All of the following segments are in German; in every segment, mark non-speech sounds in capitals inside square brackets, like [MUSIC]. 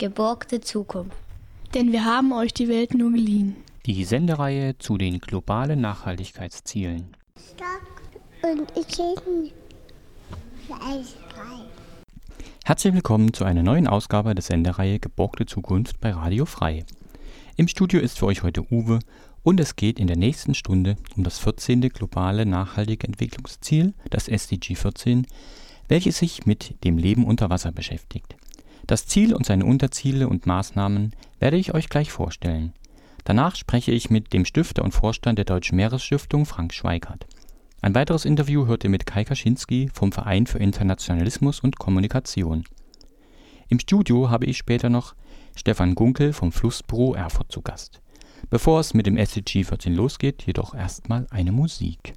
Geborgte Zukunft. Denn wir haben euch die Welt nur geliehen. Die Sendereihe zu den globalen Nachhaltigkeitszielen. Stock und frei. Herzlich willkommen zu einer neuen Ausgabe der Sendereihe Geborgte Zukunft bei Radio Frei. Im Studio ist für euch heute Uwe und es geht in der nächsten Stunde um das 14. globale nachhaltige Entwicklungsziel, das SDG 14, welches sich mit dem Leben unter Wasser beschäftigt. Das Ziel und seine Unterziele und Maßnahmen werde ich euch gleich vorstellen. Danach spreche ich mit dem Stifter und Vorstand der Deutschen Meeresstiftung Frank Schweigert. Ein weiteres Interview hört ihr mit Kai Kaczynski vom Verein für Internationalismus und Kommunikation. Im Studio habe ich später noch Stefan Gunkel vom Flussbüro Erfurt zu Gast. Bevor es mit dem SDG 14 losgeht, jedoch erstmal eine Musik.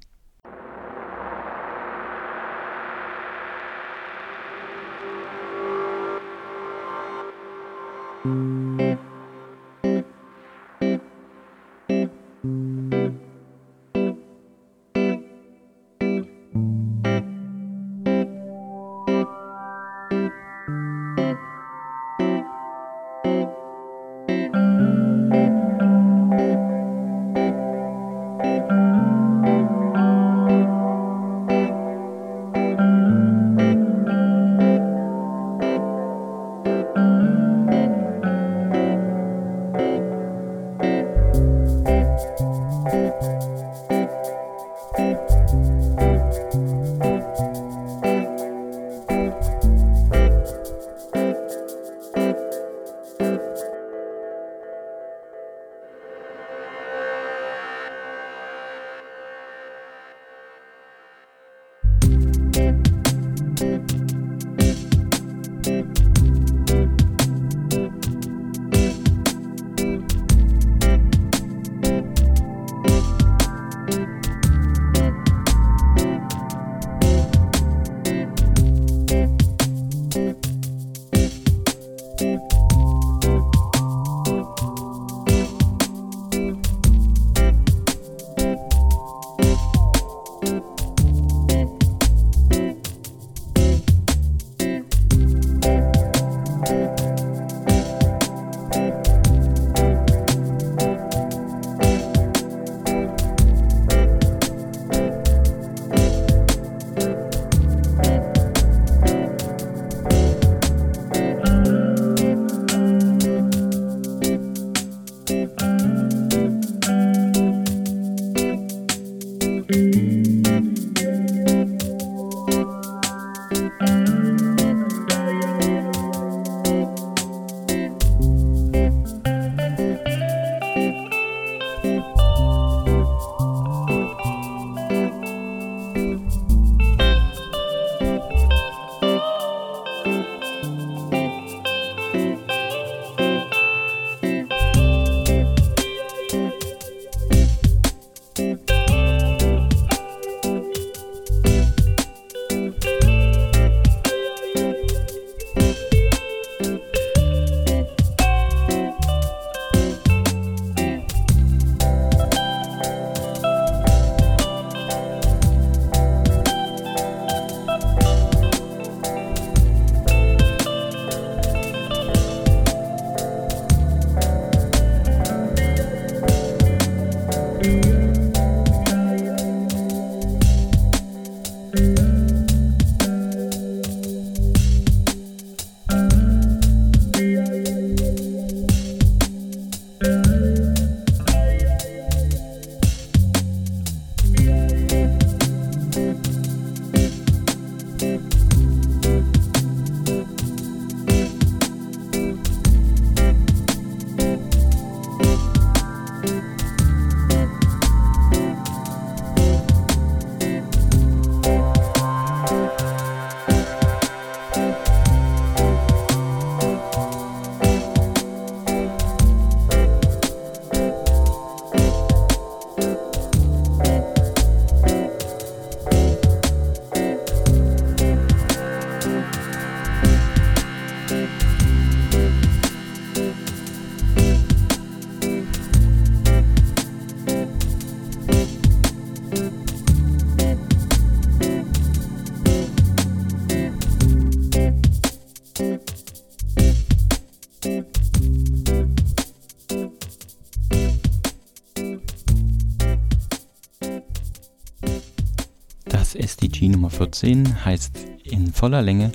14 heißt in voller Länge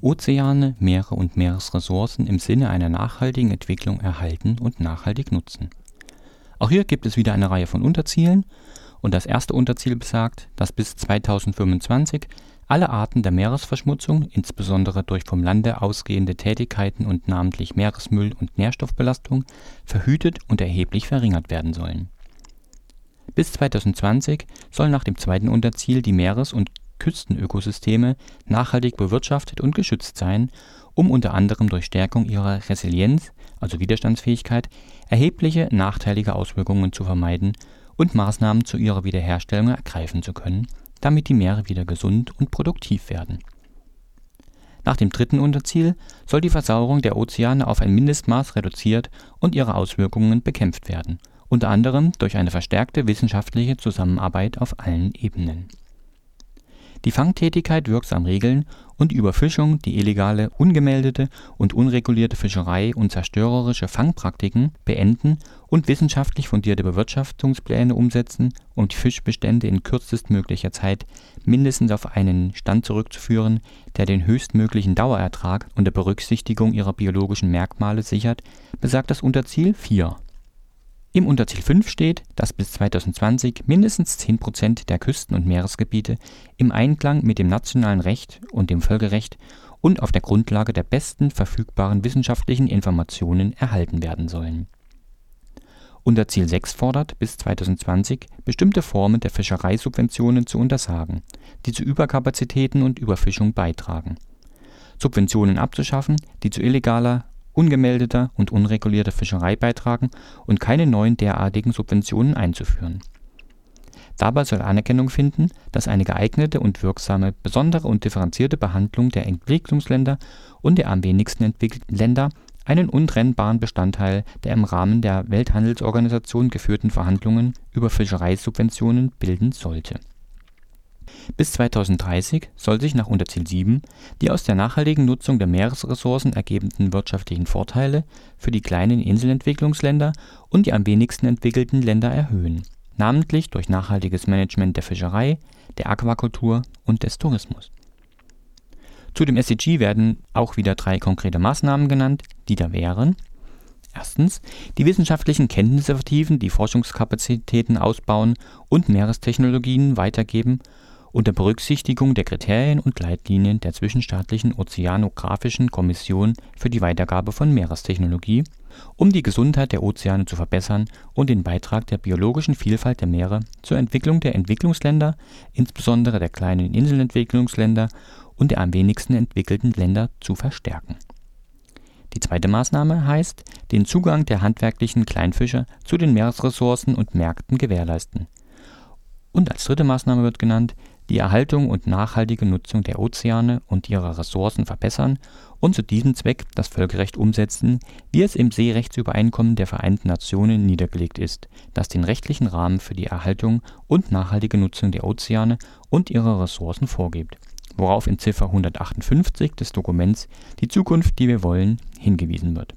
Ozeane, Meere und Meeresressourcen im Sinne einer nachhaltigen Entwicklung erhalten und nachhaltig nutzen. Auch hier gibt es wieder eine Reihe von Unterzielen und das erste Unterziel besagt, dass bis 2025 alle Arten der Meeresverschmutzung, insbesondere durch vom Lande ausgehende Tätigkeiten und namentlich Meeresmüll und Nährstoffbelastung, verhütet und erheblich verringert werden sollen. Bis 2020 sollen nach dem zweiten Unterziel die Meeres und Küstenökosysteme nachhaltig bewirtschaftet und geschützt sein, um unter anderem durch Stärkung ihrer Resilienz also Widerstandsfähigkeit) erhebliche nachteilige Auswirkungen zu vermeiden und Maßnahmen zu ihrer Wiederherstellung ergreifen zu können, damit die Meere wieder gesund und produktiv werden. Nach dem dritten Unterziel soll die Versauerung der Ozeane auf ein Mindestmaß reduziert und ihre Auswirkungen bekämpft werden, unter anderem durch eine verstärkte wissenschaftliche Zusammenarbeit auf allen Ebenen die Fangtätigkeit wirksam regeln und Überfischung, die illegale, ungemeldete und unregulierte Fischerei und zerstörerische Fangpraktiken beenden und wissenschaftlich fundierte Bewirtschaftungspläne umsetzen, um die Fischbestände in kürzestmöglicher Zeit mindestens auf einen Stand zurückzuführen, der den höchstmöglichen Dauerertrag unter Berücksichtigung ihrer biologischen Merkmale sichert, besagt das Unterziel 4 im Unterziel 5 steht, dass bis 2020 mindestens 10 Prozent der Küsten und Meeresgebiete im Einklang mit dem nationalen Recht und dem Völkerrecht und auf der Grundlage der besten verfügbaren wissenschaftlichen Informationen erhalten werden sollen. Unterziel 6 fordert, bis 2020 bestimmte Formen der Fischereisubventionen zu untersagen, die zu Überkapazitäten und Überfischung beitragen, Subventionen abzuschaffen, die zu illegaler ungemeldeter und unregulierter Fischerei beitragen und keine neuen derartigen Subventionen einzuführen. Dabei soll Anerkennung finden, dass eine geeignete und wirksame besondere und differenzierte Behandlung der Entwicklungsländer und der am wenigsten entwickelten Länder einen untrennbaren Bestandteil der im Rahmen der Welthandelsorganisation geführten Verhandlungen über Fischereisubventionen bilden sollte bis 2030 soll sich nach Unterziel 7 die aus der nachhaltigen Nutzung der Meeresressourcen ergebenden wirtschaftlichen Vorteile für die kleinen Inselentwicklungsländer und die am wenigsten entwickelten Länder erhöhen, namentlich durch nachhaltiges Management der Fischerei, der Aquakultur und des Tourismus. Zu dem SDG werden auch wieder drei konkrete Maßnahmen genannt, die da wären: Erstens die wissenschaftlichen Kenntnisse vertiefen, die Forschungskapazitäten ausbauen und Meerestechnologien weitergeben unter Berücksichtigung der Kriterien und Leitlinien der Zwischenstaatlichen Ozeanographischen Kommission für die Weitergabe von Meerestechnologie, um die Gesundheit der Ozeane zu verbessern und den Beitrag der biologischen Vielfalt der Meere zur Entwicklung der Entwicklungsländer, insbesondere der kleinen Inselentwicklungsländer und der am wenigsten entwickelten Länder zu verstärken. Die zweite Maßnahme heißt, den Zugang der handwerklichen Kleinfischer zu den Meeresressourcen und Märkten gewährleisten. Und als dritte Maßnahme wird genannt die Erhaltung und nachhaltige Nutzung der Ozeane und ihrer Ressourcen verbessern und zu diesem Zweck das Völkerrecht umsetzen, wie es im Seerechtsübereinkommen der Vereinten Nationen niedergelegt ist, das den rechtlichen Rahmen für die Erhaltung und nachhaltige Nutzung der Ozeane und ihrer Ressourcen vorgibt, worauf in Ziffer 158 des Dokuments Die Zukunft, die wir wollen hingewiesen wird.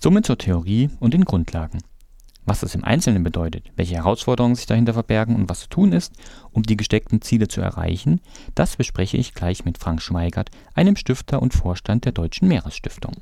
Somit zur Theorie und den Grundlagen was das im Einzelnen bedeutet, welche Herausforderungen sich dahinter verbergen und was zu tun ist, um die gesteckten Ziele zu erreichen, das bespreche ich gleich mit Frank Schweigert, einem Stifter und Vorstand der Deutschen Meeresstiftung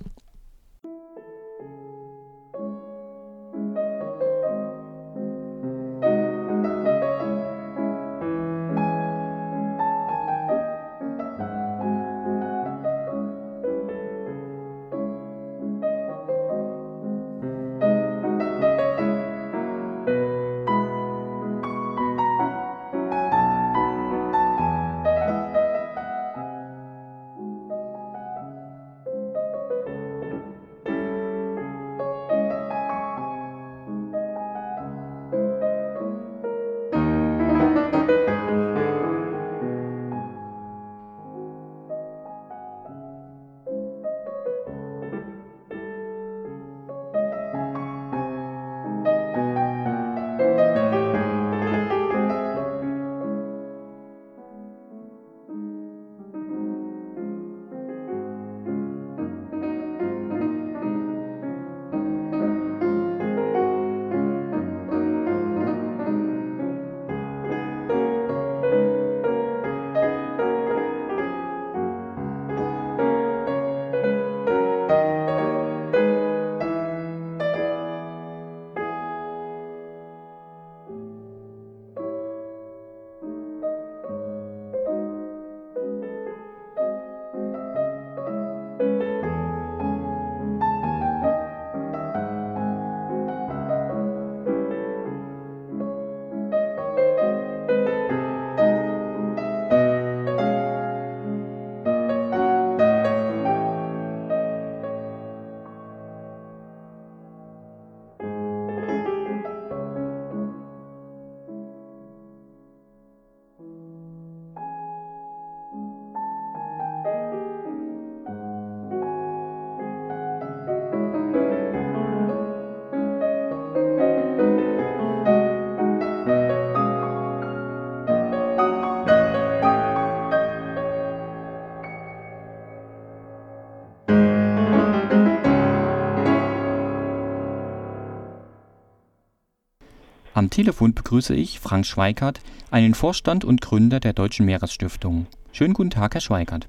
Am Telefon begrüße ich Frank Schweikart, einen Vorstand und Gründer der Deutschen Meeresstiftung. Schönen guten Tag, Herr Schweikart.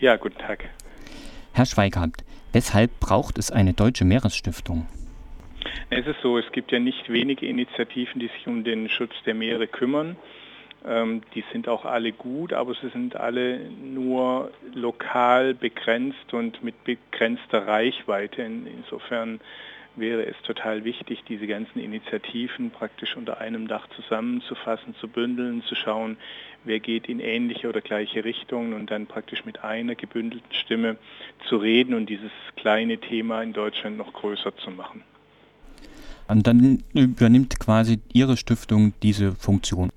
Ja, guten Tag. Herr Schweikart, weshalb braucht es eine Deutsche Meeresstiftung? Es ist so, es gibt ja nicht wenige Initiativen, die sich um den Schutz der Meere kümmern. Ähm, die sind auch alle gut, aber sie sind alle nur lokal begrenzt und mit begrenzter Reichweite. insofern wäre es total wichtig, diese ganzen Initiativen praktisch unter einem Dach zusammenzufassen, zu bündeln, zu schauen, wer geht in ähnliche oder gleiche Richtungen und dann praktisch mit einer gebündelten Stimme zu reden und dieses kleine Thema in Deutschland noch größer zu machen. Und dann übernimmt quasi Ihre Stiftung diese Funktion.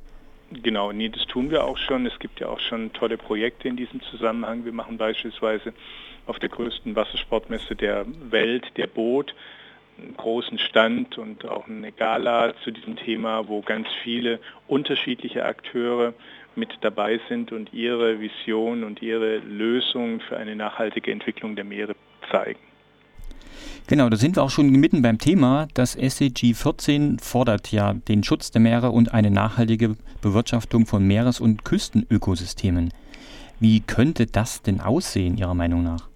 Genau, nee, das tun wir auch schon. Es gibt ja auch schon tolle Projekte in diesem Zusammenhang. Wir machen beispielsweise auf der größten Wassersportmesse der Welt, der Boot, einen großen Stand und auch eine Gala zu diesem Thema, wo ganz viele unterschiedliche Akteure mit dabei sind und ihre Vision und ihre Lösungen für eine nachhaltige Entwicklung der Meere zeigen. Genau, da sind wir auch schon mitten beim Thema. Das SCG 14 fordert ja den Schutz der Meere und eine nachhaltige Bewirtschaftung von Meeres- und Küstenökosystemen. Wie könnte das denn aussehen, Ihrer Meinung nach?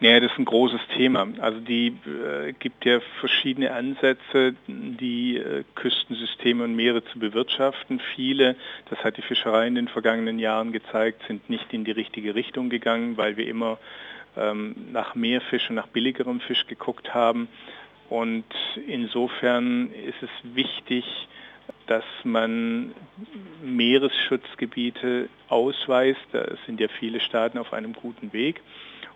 Ja, das ist ein großes Thema. Also die äh, gibt ja verschiedene Ansätze, die äh, Küstensysteme und Meere zu bewirtschaften. Viele, das hat die Fischerei in den vergangenen Jahren gezeigt, sind nicht in die richtige Richtung gegangen, weil wir immer ähm, nach mehr Fisch und nach billigerem Fisch geguckt haben. Und insofern ist es wichtig, dass man Meeresschutzgebiete ausweist. Da sind ja viele Staaten auf einem guten Weg.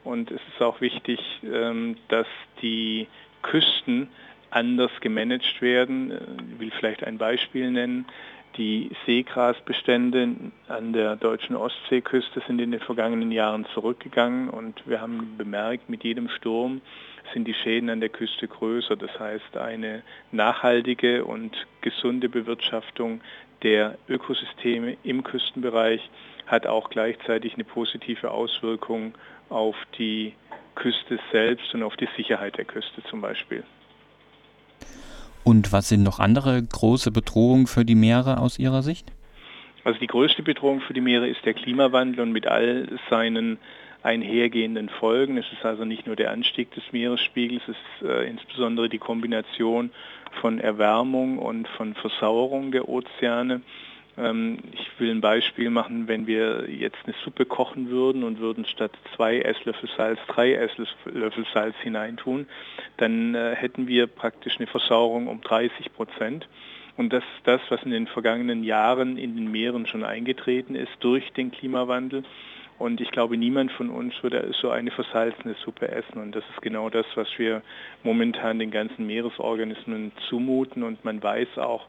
Und es ist auch wichtig, ähm, dass die Küsten anders gemanagt werden. Ich will vielleicht ein Beispiel nennen. Die Seegrasbestände an der deutschen Ostseeküste sind in den vergangenen Jahren zurückgegangen und wir haben bemerkt, mit jedem Sturm sind die Schäden an der Küste größer. Das heißt, eine nachhaltige und gesunde Bewirtschaftung der Ökosysteme im Küstenbereich hat auch gleichzeitig eine positive Auswirkung auf die Küste selbst und auf die Sicherheit der Küste zum Beispiel. Und was sind noch andere große Bedrohungen für die Meere aus Ihrer Sicht? Also die größte Bedrohung für die Meere ist der Klimawandel und mit all seinen einhergehenden Folgen. Es ist also nicht nur der Anstieg des Meeresspiegels, es ist äh, insbesondere die Kombination von Erwärmung und von Versauerung der Ozeane. Ähm, ich will ein Beispiel machen, wenn wir jetzt eine Suppe kochen würden und würden statt zwei Esslöffel Salz drei Esslöffel Salz hineintun, dann äh, hätten wir praktisch eine Versauerung um 30 Prozent. Und das ist das, was in den vergangenen Jahren in den Meeren schon eingetreten ist durch den Klimawandel. Und ich glaube, niemand von uns würde so eine versalzene Suppe essen. Und das ist genau das, was wir momentan den ganzen Meeresorganismen zumuten. Und man weiß auch,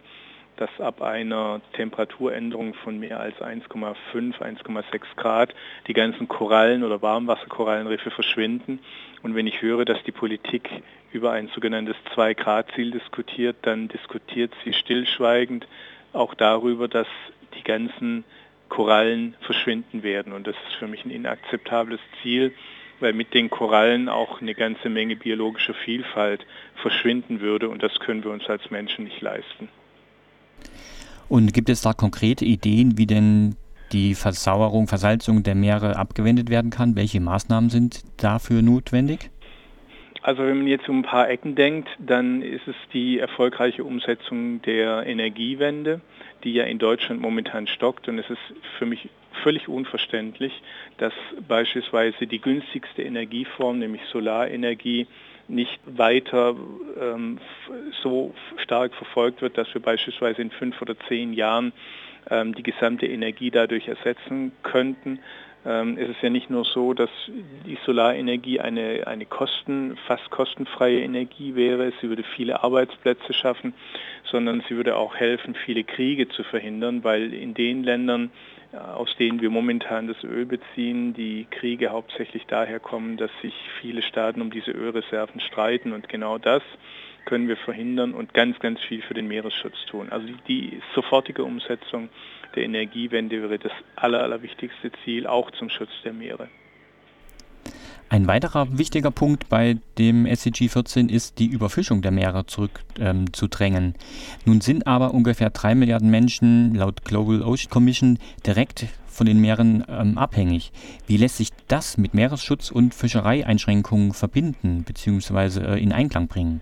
dass ab einer Temperaturänderung von mehr als 1,5, 1,6 Grad die ganzen Korallen oder Warmwasserkorallenriffe verschwinden. Und wenn ich höre, dass die Politik über ein sogenanntes 2-Grad-Ziel diskutiert, dann diskutiert sie stillschweigend auch darüber, dass die ganzen Korallen verschwinden werden. Und das ist für mich ein inakzeptables Ziel, weil mit den Korallen auch eine ganze Menge biologischer Vielfalt verschwinden würde. Und das können wir uns als Menschen nicht leisten. Und gibt es da konkrete Ideen, wie denn die Versauerung, Versalzung der Meere abgewendet werden kann? Welche Maßnahmen sind dafür notwendig? Also wenn man jetzt um ein paar Ecken denkt, dann ist es die erfolgreiche Umsetzung der Energiewende, die ja in Deutschland momentan stockt. Und es ist für mich völlig unverständlich, dass beispielsweise die günstigste Energieform, nämlich Solarenergie, nicht weiter ähm, so stark verfolgt wird, dass wir beispielsweise in fünf oder zehn Jahren ähm, die gesamte Energie dadurch ersetzen könnten. Ähm, es ist ja nicht nur so, dass die Solarenergie eine, eine kosten, fast kostenfreie Energie wäre, sie würde viele Arbeitsplätze schaffen, sondern sie würde auch helfen, viele Kriege zu verhindern, weil in den Ländern, aus denen wir momentan das Öl beziehen, die Kriege hauptsächlich daher kommen, dass sich viele Staaten um diese Ölreserven streiten und genau das können wir verhindern und ganz, ganz viel für den Meeresschutz tun. Also die sofortige Umsetzung der Energiewende wäre das aller, allerwichtigste Ziel, auch zum Schutz der Meere. Ein weiterer wichtiger Punkt bei dem SCG 14 ist die Überfischung der Meere zurückzudrängen. Ähm, Nun sind aber ungefähr drei Milliarden Menschen laut Global Ocean Commission direkt von den Meeren ähm, abhängig. Wie lässt sich das mit Meeresschutz und Fischereieinschränkungen verbinden bzw. Äh, in Einklang bringen?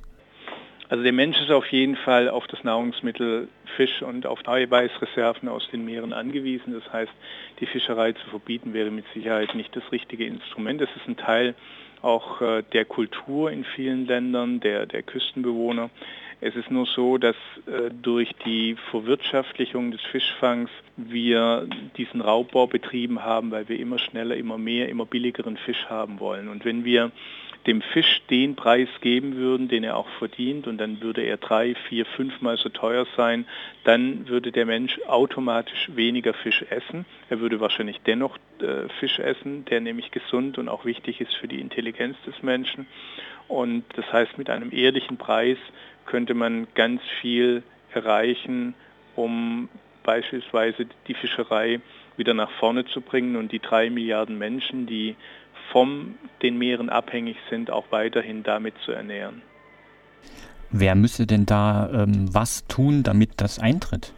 Also der Mensch ist auf jeden Fall auf das Nahrungsmittel Fisch und auf Eiweißreserven aus den Meeren angewiesen. Das heißt, die Fischerei zu verbieten wäre mit Sicherheit nicht das richtige Instrument. Es ist ein Teil auch äh, der Kultur in vielen Ländern, der, der Küstenbewohner. Es ist nur so, dass äh, durch die Verwirtschaftlichung des Fischfangs wir diesen Raubbau betrieben haben, weil wir immer schneller, immer mehr, immer billigeren Fisch haben wollen. Und wenn wir dem Fisch den Preis geben würden, den er auch verdient, und dann würde er drei, vier, fünfmal so teuer sein, dann würde der Mensch automatisch weniger Fisch essen. Er würde wahrscheinlich dennoch äh, Fisch essen, der nämlich gesund und auch wichtig ist für die Intelligenz des Menschen. Und das heißt, mit einem ehrlichen Preis könnte man ganz viel erreichen, um beispielsweise die Fischerei wieder nach vorne zu bringen und die drei Milliarden Menschen, die von den Meeren abhängig sind, auch weiterhin damit zu ernähren. Wer müsste denn da ähm, was tun, damit das eintritt?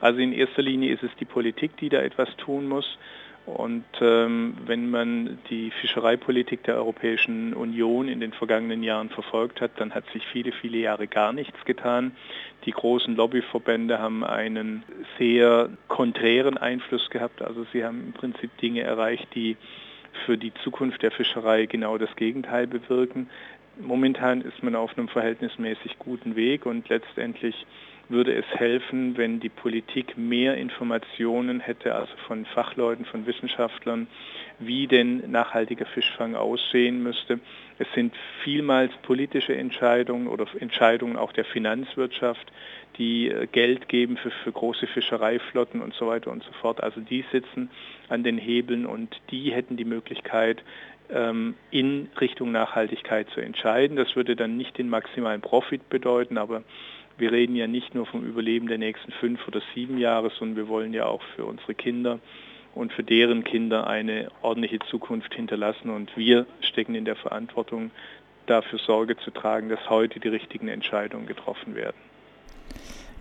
Also in erster Linie ist es die Politik, die da etwas tun muss. Und ähm, wenn man die Fischereipolitik der Europäischen Union in den vergangenen Jahren verfolgt hat, dann hat sich viele, viele Jahre gar nichts getan. Die großen Lobbyverbände haben einen sehr konträren Einfluss gehabt. Also sie haben im Prinzip Dinge erreicht, die für die Zukunft der Fischerei genau das Gegenteil bewirken. Momentan ist man auf einem verhältnismäßig guten Weg und letztendlich würde es helfen, wenn die Politik mehr Informationen hätte, also von Fachleuten, von Wissenschaftlern, wie denn nachhaltiger Fischfang aussehen müsste. Es sind vielmals politische Entscheidungen oder Entscheidungen auch der Finanzwirtschaft, die äh, Geld geben für, für große Fischereiflotten und so weiter und so fort. Also die sitzen an den Hebeln und die hätten die Möglichkeit, ähm, in Richtung Nachhaltigkeit zu entscheiden. Das würde dann nicht den maximalen Profit bedeuten, aber wir reden ja nicht nur vom Überleben der nächsten fünf oder sieben Jahre, sondern wir wollen ja auch für unsere Kinder und für deren Kinder eine ordentliche Zukunft hinterlassen. Und wir stecken in der Verantwortung, dafür Sorge zu tragen, dass heute die richtigen Entscheidungen getroffen werden.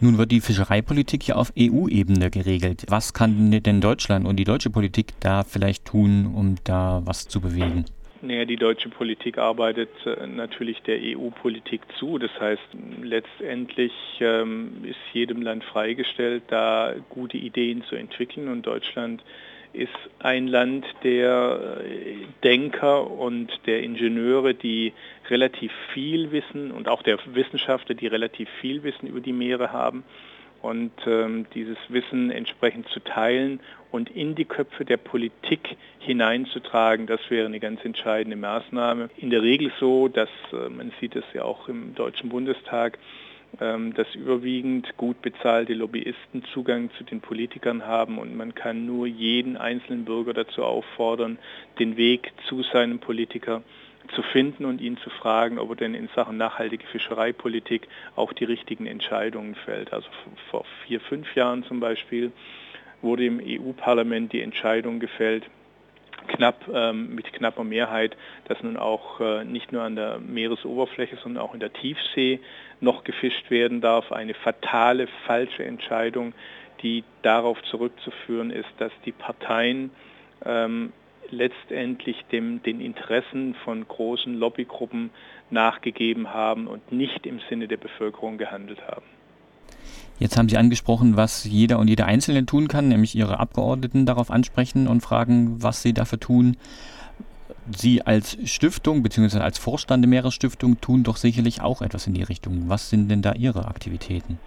Nun wird die Fischereipolitik ja auf EU-Ebene geregelt. Was kann denn Deutschland und die deutsche Politik da vielleicht tun, um da was zu bewegen? Naja, die deutsche Politik arbeitet äh, natürlich der EU-Politik zu. Das heißt, letztendlich ähm, ist jedem Land freigestellt, da gute Ideen zu entwickeln. Und Deutschland ist ein Land der äh, Denker und der Ingenieure, die relativ viel wissen und auch der Wissenschaftler, die relativ viel Wissen über die Meere haben und ähm, dieses Wissen entsprechend zu teilen und in die Köpfe der Politik hineinzutragen, das wäre eine ganz entscheidende Maßnahme. In der Regel so, dass äh, man sieht es ja auch im Deutschen Bundestag, dass überwiegend gut bezahlte Lobbyisten Zugang zu den Politikern haben und man kann nur jeden einzelnen Bürger dazu auffordern, den Weg zu seinem Politiker zu finden und ihn zu fragen, ob er denn in Sachen nachhaltige Fischereipolitik auch die richtigen Entscheidungen fällt. Also vor vier, fünf Jahren zum Beispiel wurde im EU-Parlament die Entscheidung gefällt, knapp ähm, mit knapper Mehrheit, dass nun auch äh, nicht nur an der Meeresoberfläche, sondern auch in der Tiefsee noch gefischt werden darf. Eine fatale, falsche Entscheidung, die darauf zurückzuführen ist, dass die Parteien ähm, letztendlich dem, den Interessen von großen Lobbygruppen nachgegeben haben und nicht im Sinne der Bevölkerung gehandelt haben. Jetzt haben Sie angesprochen, was jeder und jede Einzelne tun kann, nämlich Ihre Abgeordneten darauf ansprechen und fragen, was sie dafür tun. Sie als Stiftung bzw. als Vorstand der Meeresstiftung tun doch sicherlich auch etwas in die Richtung. Was sind denn da Ihre Aktivitäten?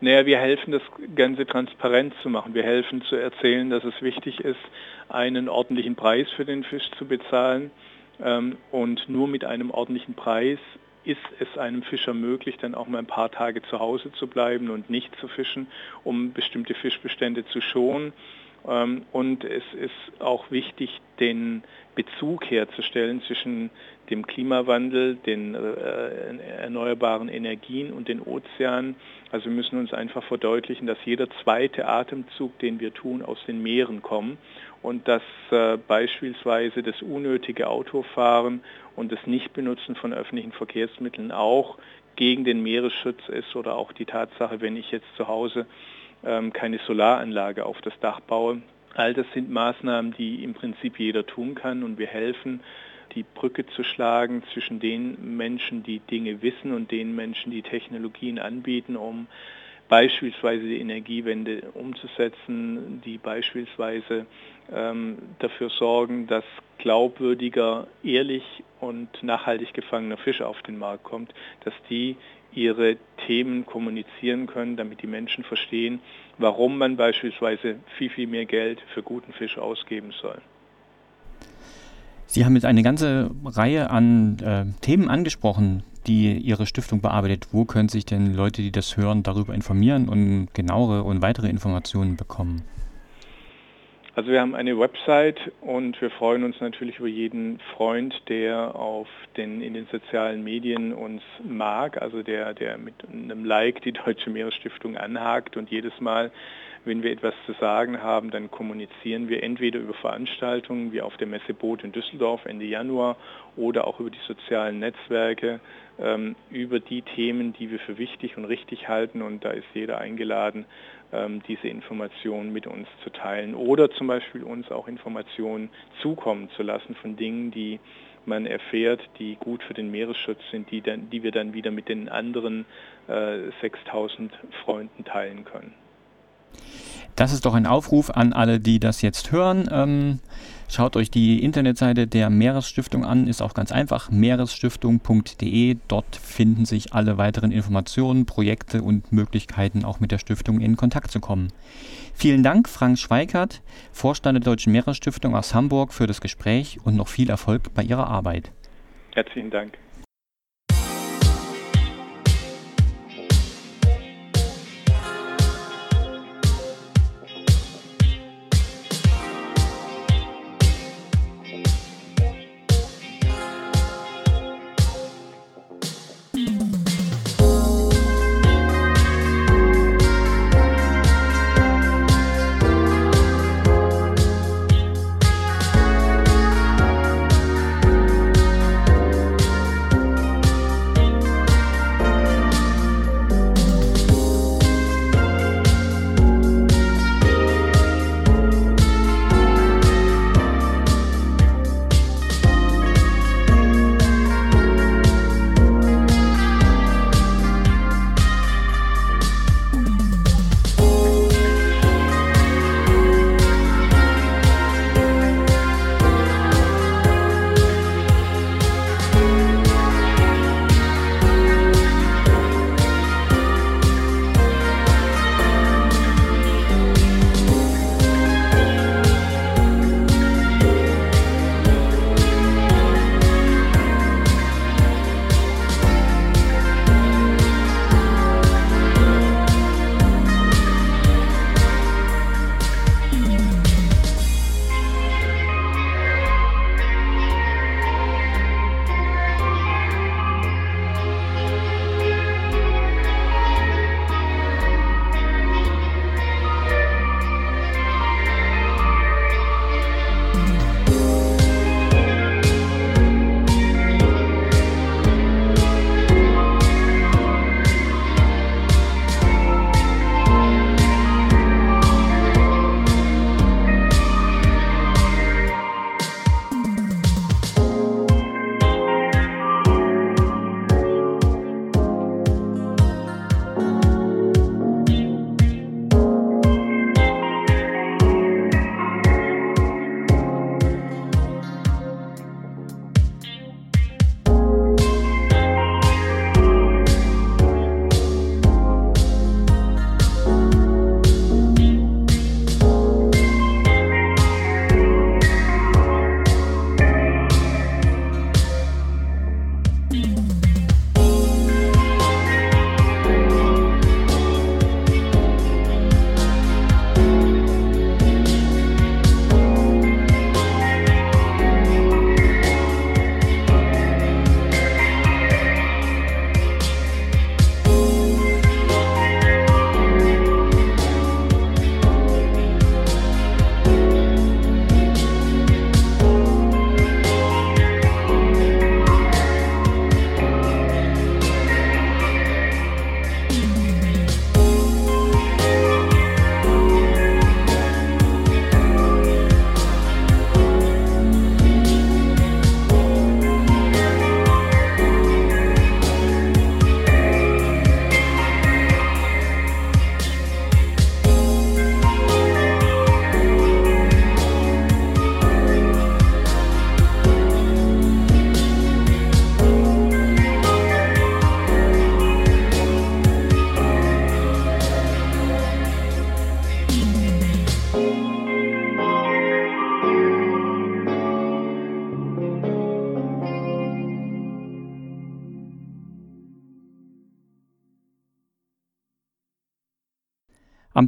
Naja, wir helfen, das Ganze transparent zu machen. Wir helfen zu erzählen, dass es wichtig ist, einen ordentlichen Preis für den Fisch zu bezahlen. Ähm, und nur mit einem ordentlichen Preis ist es einem Fischer möglich, dann auch mal ein paar Tage zu Hause zu bleiben und nicht zu fischen, um bestimmte Fischbestände zu schonen. Ähm, und es ist auch wichtig, den Bezug herzustellen zwischen dem Klimawandel, den äh, erneuerbaren Energien und den Ozeanen. Also wir müssen uns einfach verdeutlichen, dass jeder zweite Atemzug, den wir tun, aus den Meeren kommt und dass äh, beispielsweise das unnötige Autofahren und das Nichtbenutzen von öffentlichen Verkehrsmitteln auch gegen den Meeresschutz ist oder auch die Tatsache, wenn ich jetzt zu Hause keine Solaranlage auf das Dach baue. All das sind Maßnahmen, die im Prinzip jeder tun kann und wir helfen, die Brücke zu schlagen zwischen den Menschen, die Dinge wissen und den Menschen, die Technologien anbieten, um beispielsweise die Energiewende umzusetzen, die beispielsweise ähm, dafür sorgen, dass glaubwürdiger, ehrlich und nachhaltig gefangener Fisch auf den Markt kommt, dass die ihre Themen kommunizieren können, damit die Menschen verstehen, warum man beispielsweise viel, viel mehr Geld für guten Fisch ausgeben soll. Sie haben jetzt eine ganze Reihe an äh, Themen angesprochen, die Ihre Stiftung bearbeitet. Wo können sich denn Leute, die das hören, darüber informieren und genauere und weitere Informationen bekommen? Also wir haben eine Website und wir freuen uns natürlich über jeden Freund, der auf den, in den sozialen Medien uns mag, also der, der mit einem Like die Deutsche Meeresstiftung anhakt und jedes Mal wenn wir etwas zu sagen haben, dann kommunizieren wir entweder über Veranstaltungen wie auf der Messe Boot in Düsseldorf Ende Januar oder auch über die sozialen Netzwerke, ähm, über die Themen, die wir für wichtig und richtig halten. Und da ist jeder eingeladen, diese Informationen mit uns zu teilen oder zum Beispiel uns auch Informationen zukommen zu lassen von Dingen, die man erfährt, die gut für den Meeresschutz sind, die, dann, die wir dann wieder mit den anderen äh, 6000 Freunden teilen können. Das ist doch ein Aufruf an alle, die das jetzt hören. Ähm, schaut euch die Internetseite der Meeresstiftung an, ist auch ganz einfach, meeresstiftung.de. Dort finden sich alle weiteren Informationen, Projekte und Möglichkeiten, auch mit der Stiftung in Kontakt zu kommen. Vielen Dank, Frank Schweikert, Vorstand der Deutschen Meeresstiftung aus Hamburg, für das Gespräch und noch viel Erfolg bei Ihrer Arbeit. Herzlichen Dank.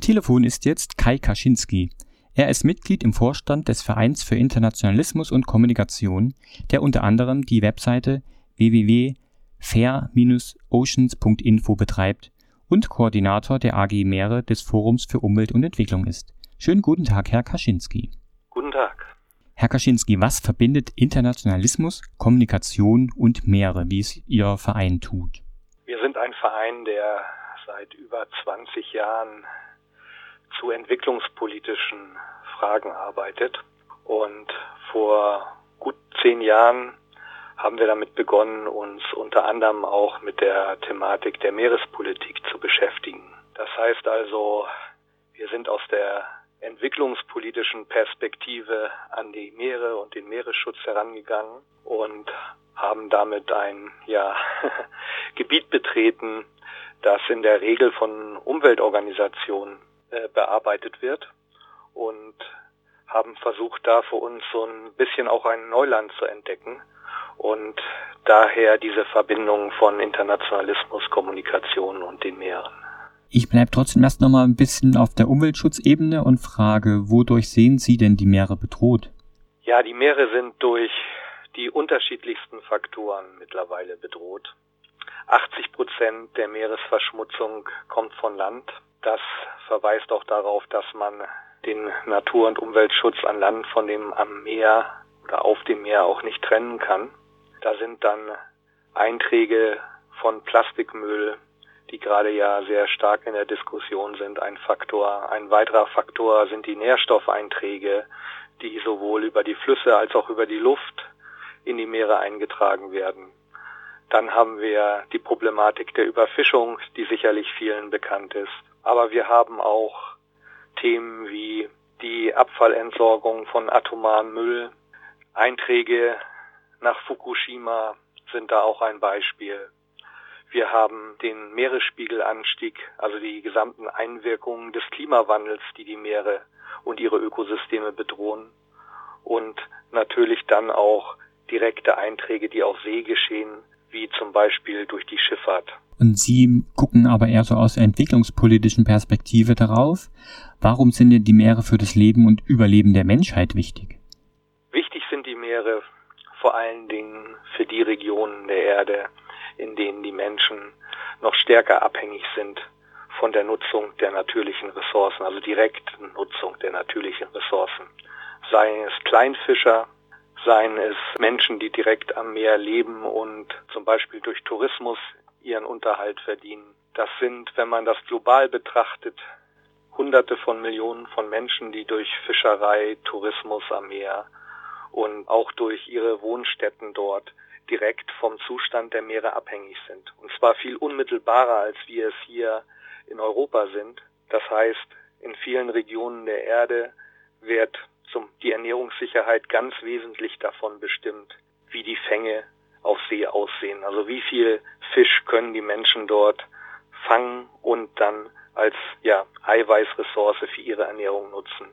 Telefon ist jetzt Kai Kaczynski. Er ist Mitglied im Vorstand des Vereins für Internationalismus und Kommunikation, der unter anderem die Webseite www.fair-oceans.info betreibt und Koordinator der AG Meere des Forums für Umwelt und Entwicklung ist. Schönen guten Tag, Herr Kaczynski. Guten Tag. Herr Kaczynski, was verbindet Internationalismus, Kommunikation und Meere, wie es Ihr Verein tut? Wir sind ein Verein, der seit über 20 Jahren zu entwicklungspolitischen Fragen arbeitet. Und vor gut zehn Jahren haben wir damit begonnen, uns unter anderem auch mit der Thematik der Meerespolitik zu beschäftigen. Das heißt also, wir sind aus der entwicklungspolitischen Perspektive an die Meere und den Meeresschutz herangegangen und haben damit ein ja, [LAUGHS] Gebiet betreten, das in der Regel von Umweltorganisationen äh, bearbeitet wird und haben versucht, da für uns so ein bisschen auch ein Neuland zu entdecken und daher diese Verbindung von Internationalismus, Kommunikation und den Meeren. Ich bleibe trotzdem erst noch mal ein bisschen auf der Umweltschutzebene und frage, wodurch sehen Sie denn die Meere bedroht? Ja, die Meere sind durch die unterschiedlichsten Faktoren mittlerweile bedroht. 80 Prozent der Meeresverschmutzung kommt von Land. Das verweist auch darauf, dass man den Natur- und Umweltschutz an Land von dem am Meer oder auf dem Meer auch nicht trennen kann. Da sind dann Einträge von Plastikmüll, die gerade ja sehr stark in der Diskussion sind, ein Faktor. Ein weiterer Faktor sind die Nährstoffeinträge, die sowohl über die Flüsse als auch über die Luft in die Meere eingetragen werden. Dann haben wir die Problematik der Überfischung, die sicherlich vielen bekannt ist. Aber wir haben auch Themen wie die Abfallentsorgung von atomaren Müll. Einträge nach Fukushima sind da auch ein Beispiel. Wir haben den Meeresspiegelanstieg, also die gesamten Einwirkungen des Klimawandels, die die Meere und ihre Ökosysteme bedrohen. Und natürlich dann auch direkte Einträge, die auf See geschehen, wie zum Beispiel durch die Schifffahrt. Und Sie gucken aber eher so aus der entwicklungspolitischen Perspektive darauf. Warum sind denn die Meere für das Leben und Überleben der Menschheit wichtig? Wichtig sind die Meere vor allen Dingen für die Regionen der Erde, in denen die Menschen noch stärker abhängig sind von der Nutzung der natürlichen Ressourcen, also direkten Nutzung der natürlichen Ressourcen. Seien es Kleinfischer, seien es Menschen, die direkt am Meer leben und zum Beispiel durch Tourismus ihren Unterhalt verdienen. Das sind, wenn man das global betrachtet, Hunderte von Millionen von Menschen, die durch Fischerei, Tourismus am Meer und auch durch ihre Wohnstätten dort direkt vom Zustand der Meere abhängig sind. Und zwar viel unmittelbarer, als wir es hier in Europa sind. Das heißt, in vielen Regionen der Erde wird zum, die Ernährungssicherheit ganz wesentlich davon bestimmt, wie die Fänge auf See aussehen. Also wie viel Fisch können die Menschen dort fangen und dann als ja, Eiweißressource für ihre Ernährung nutzen.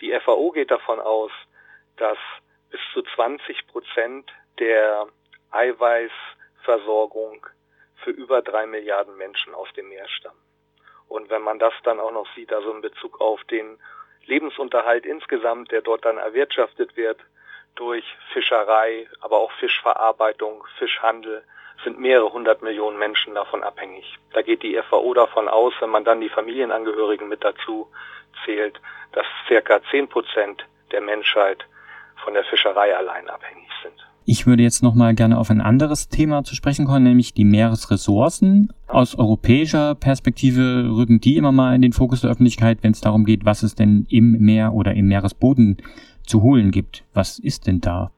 Die FAO geht davon aus, dass bis zu 20 Prozent der Eiweißversorgung für über drei Milliarden Menschen aus dem Meer stammen. Und wenn man das dann auch noch sieht, also in Bezug auf den Lebensunterhalt insgesamt, der dort dann erwirtschaftet wird, durch Fischerei, aber auch Fischverarbeitung, Fischhandel, sind mehrere hundert Millionen Menschen davon abhängig. Da geht die FAO davon aus, wenn man dann die Familienangehörigen mit dazu zählt, dass circa zehn Prozent der Menschheit von der Fischerei allein abhängig sind. Ich würde jetzt noch mal gerne auf ein anderes Thema zu sprechen kommen, nämlich die Meeresressourcen. Aus europäischer Perspektive rücken die immer mal in den Fokus der Öffentlichkeit, wenn es darum geht, was es denn im Meer oder im Meeresboden zu holen gibt. Was ist denn da?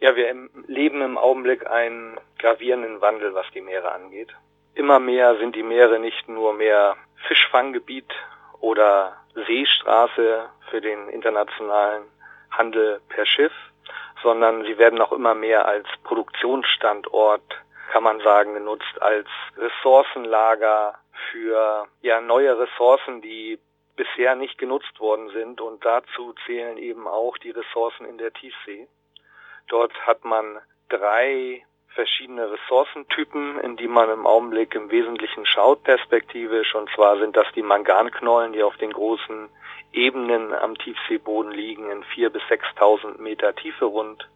Ja, wir leben im Augenblick einen gravierenden Wandel, was die Meere angeht. Immer mehr sind die Meere nicht nur mehr Fischfanggebiet oder Seestraße für den internationalen Handel per Schiff, sondern sie werden auch immer mehr als Produktionsstandort, kann man sagen, genutzt, als Ressourcenlager für ja neue Ressourcen, die bisher nicht genutzt worden sind und dazu zählen eben auch die Ressourcen in der Tiefsee. Dort hat man drei verschiedene Ressourcentypen, in die man im Augenblick im Wesentlichen schaut, perspektivisch. Und zwar sind das die Manganknollen, die auf den großen Ebenen am Tiefseeboden liegen, in 4.000 bis 6.000 Meter Tiefe rund.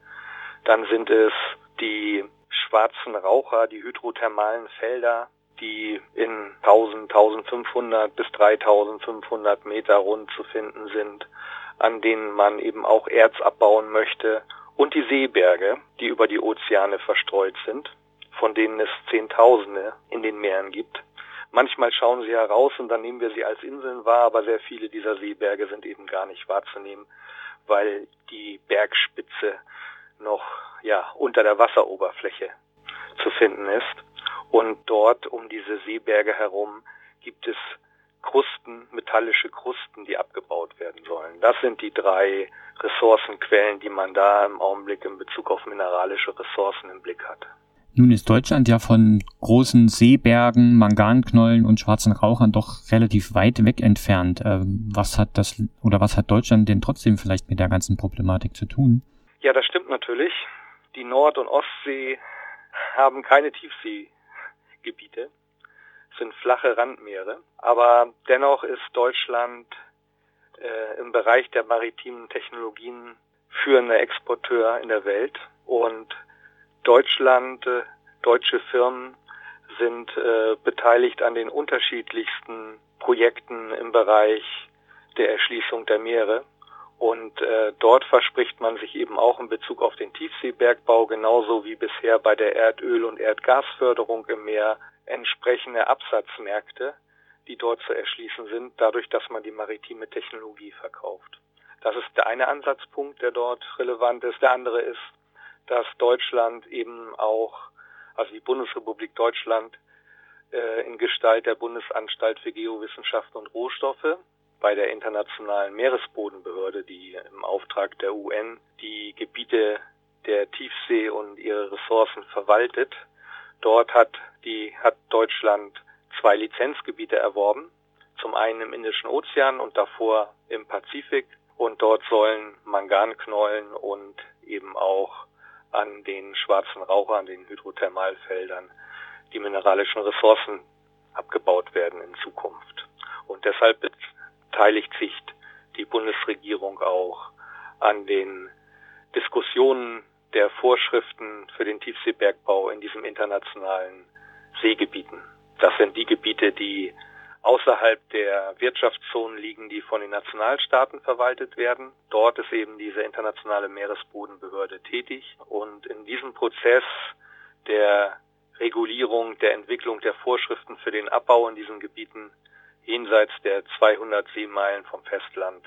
Dann sind es die schwarzen Raucher, die hydrothermalen Felder, die in 1000, 1500 bis 3500 Meter rund zu finden sind, an denen man eben auch Erz abbauen möchte und die Seeberge, die über die Ozeane verstreut sind, von denen es Zehntausende in den Meeren gibt. Manchmal schauen sie heraus und dann nehmen wir sie als Inseln wahr, aber sehr viele dieser Seeberge sind eben gar nicht wahrzunehmen, weil die Bergspitze noch ja unter der Wasseroberfläche zu finden ist. Und dort um diese Seeberge herum gibt es Krusten, metallische Krusten, die abgebaut werden sollen. Das sind die drei Ressourcenquellen, die man da im Augenblick in Bezug auf mineralische Ressourcen im Blick hat. Nun ist Deutschland ja von großen Seebergen, Manganknollen und schwarzen Rauchern doch relativ weit weg entfernt. Ähm, was hat das oder was hat Deutschland denn trotzdem vielleicht mit der ganzen Problematik zu tun? Ja, das stimmt natürlich. Die Nord- und Ostsee haben keine Tiefseegebiete sind flache Randmeere. Aber dennoch ist Deutschland äh, im Bereich der maritimen Technologien führender Exporteur in der Welt. Und Deutschland, äh, deutsche Firmen sind äh, beteiligt an den unterschiedlichsten Projekten im Bereich der Erschließung der Meere. Und äh, dort verspricht man sich eben auch in Bezug auf den Tiefseebergbau genauso wie bisher bei der Erdöl- und Erdgasförderung im Meer entsprechende Absatzmärkte, die dort zu erschließen sind, dadurch, dass man die maritime Technologie verkauft. Das ist der eine Ansatzpunkt, der dort relevant ist. Der andere ist, dass Deutschland eben auch, also die Bundesrepublik Deutschland äh, in Gestalt der Bundesanstalt für Geowissenschaften und Rohstoffe bei der Internationalen Meeresbodenbehörde, die im Auftrag der UN die Gebiete der Tiefsee und ihre Ressourcen verwaltet, Dort hat die, hat Deutschland zwei Lizenzgebiete erworben. Zum einen im Indischen Ozean und davor im Pazifik. Und dort sollen Manganknollen und eben auch an den schwarzen Rauchern, den Hydrothermalfeldern, die mineralischen Ressourcen abgebaut werden in Zukunft. Und deshalb beteiligt sich die Bundesregierung auch an den Diskussionen der Vorschriften für den Tiefseebergbau in diesen internationalen Seegebieten. Das sind die Gebiete, die außerhalb der Wirtschaftszonen liegen, die von den Nationalstaaten verwaltet werden. Dort ist eben diese internationale Meeresbodenbehörde tätig und in diesem Prozess der Regulierung, der Entwicklung der Vorschriften für den Abbau in diesen Gebieten jenseits der 200 Seemeilen vom Festland,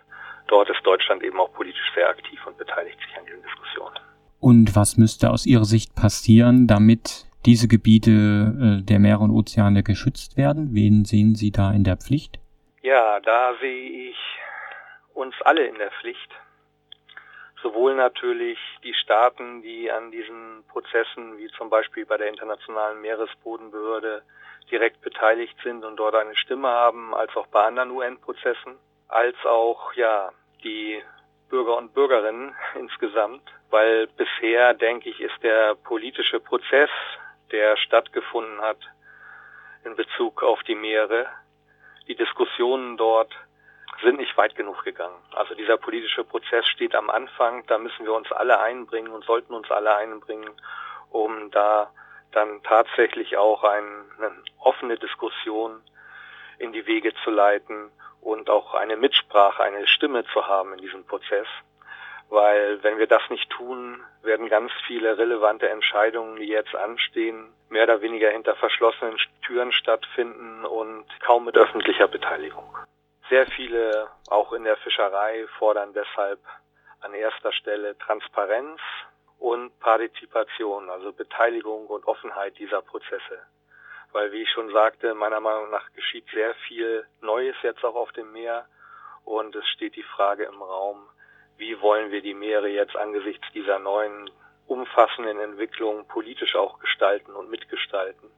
dort ist Deutschland eben auch politisch sehr aktiv und beteiligt sich an diesen Diskussionen. Und was müsste aus Ihrer Sicht passieren, damit diese Gebiete äh, der Meere und Ozeane geschützt werden? Wen sehen Sie da in der Pflicht? Ja, da sehe ich uns alle in der Pflicht. Sowohl natürlich die Staaten, die an diesen Prozessen, wie zum Beispiel bei der Internationalen Meeresbodenbehörde, direkt beteiligt sind und dort eine Stimme haben, als auch bei anderen UN-Prozessen, als auch ja die Bürger und Bürgerinnen [LAUGHS] insgesamt, weil bisher, denke ich, ist der politische Prozess, der stattgefunden hat in Bezug auf die Meere, die Diskussionen dort sind nicht weit genug gegangen. Also dieser politische Prozess steht am Anfang, da müssen wir uns alle einbringen und sollten uns alle einbringen, um da dann tatsächlich auch eine offene Diskussion in die Wege zu leiten und auch eine Mitsprache, eine Stimme zu haben in diesem Prozess. Weil wenn wir das nicht tun, werden ganz viele relevante Entscheidungen, die jetzt anstehen, mehr oder weniger hinter verschlossenen Türen stattfinden und kaum mit öffentlicher Beteiligung. Sehr viele, auch in der Fischerei, fordern deshalb an erster Stelle Transparenz und Partizipation, also Beteiligung und Offenheit dieser Prozesse weil wie ich schon sagte, meiner Meinung nach geschieht sehr viel Neues jetzt auch auf dem Meer und es steht die Frage im Raum, wie wollen wir die Meere jetzt angesichts dieser neuen umfassenden Entwicklung politisch auch gestalten und mitgestalten.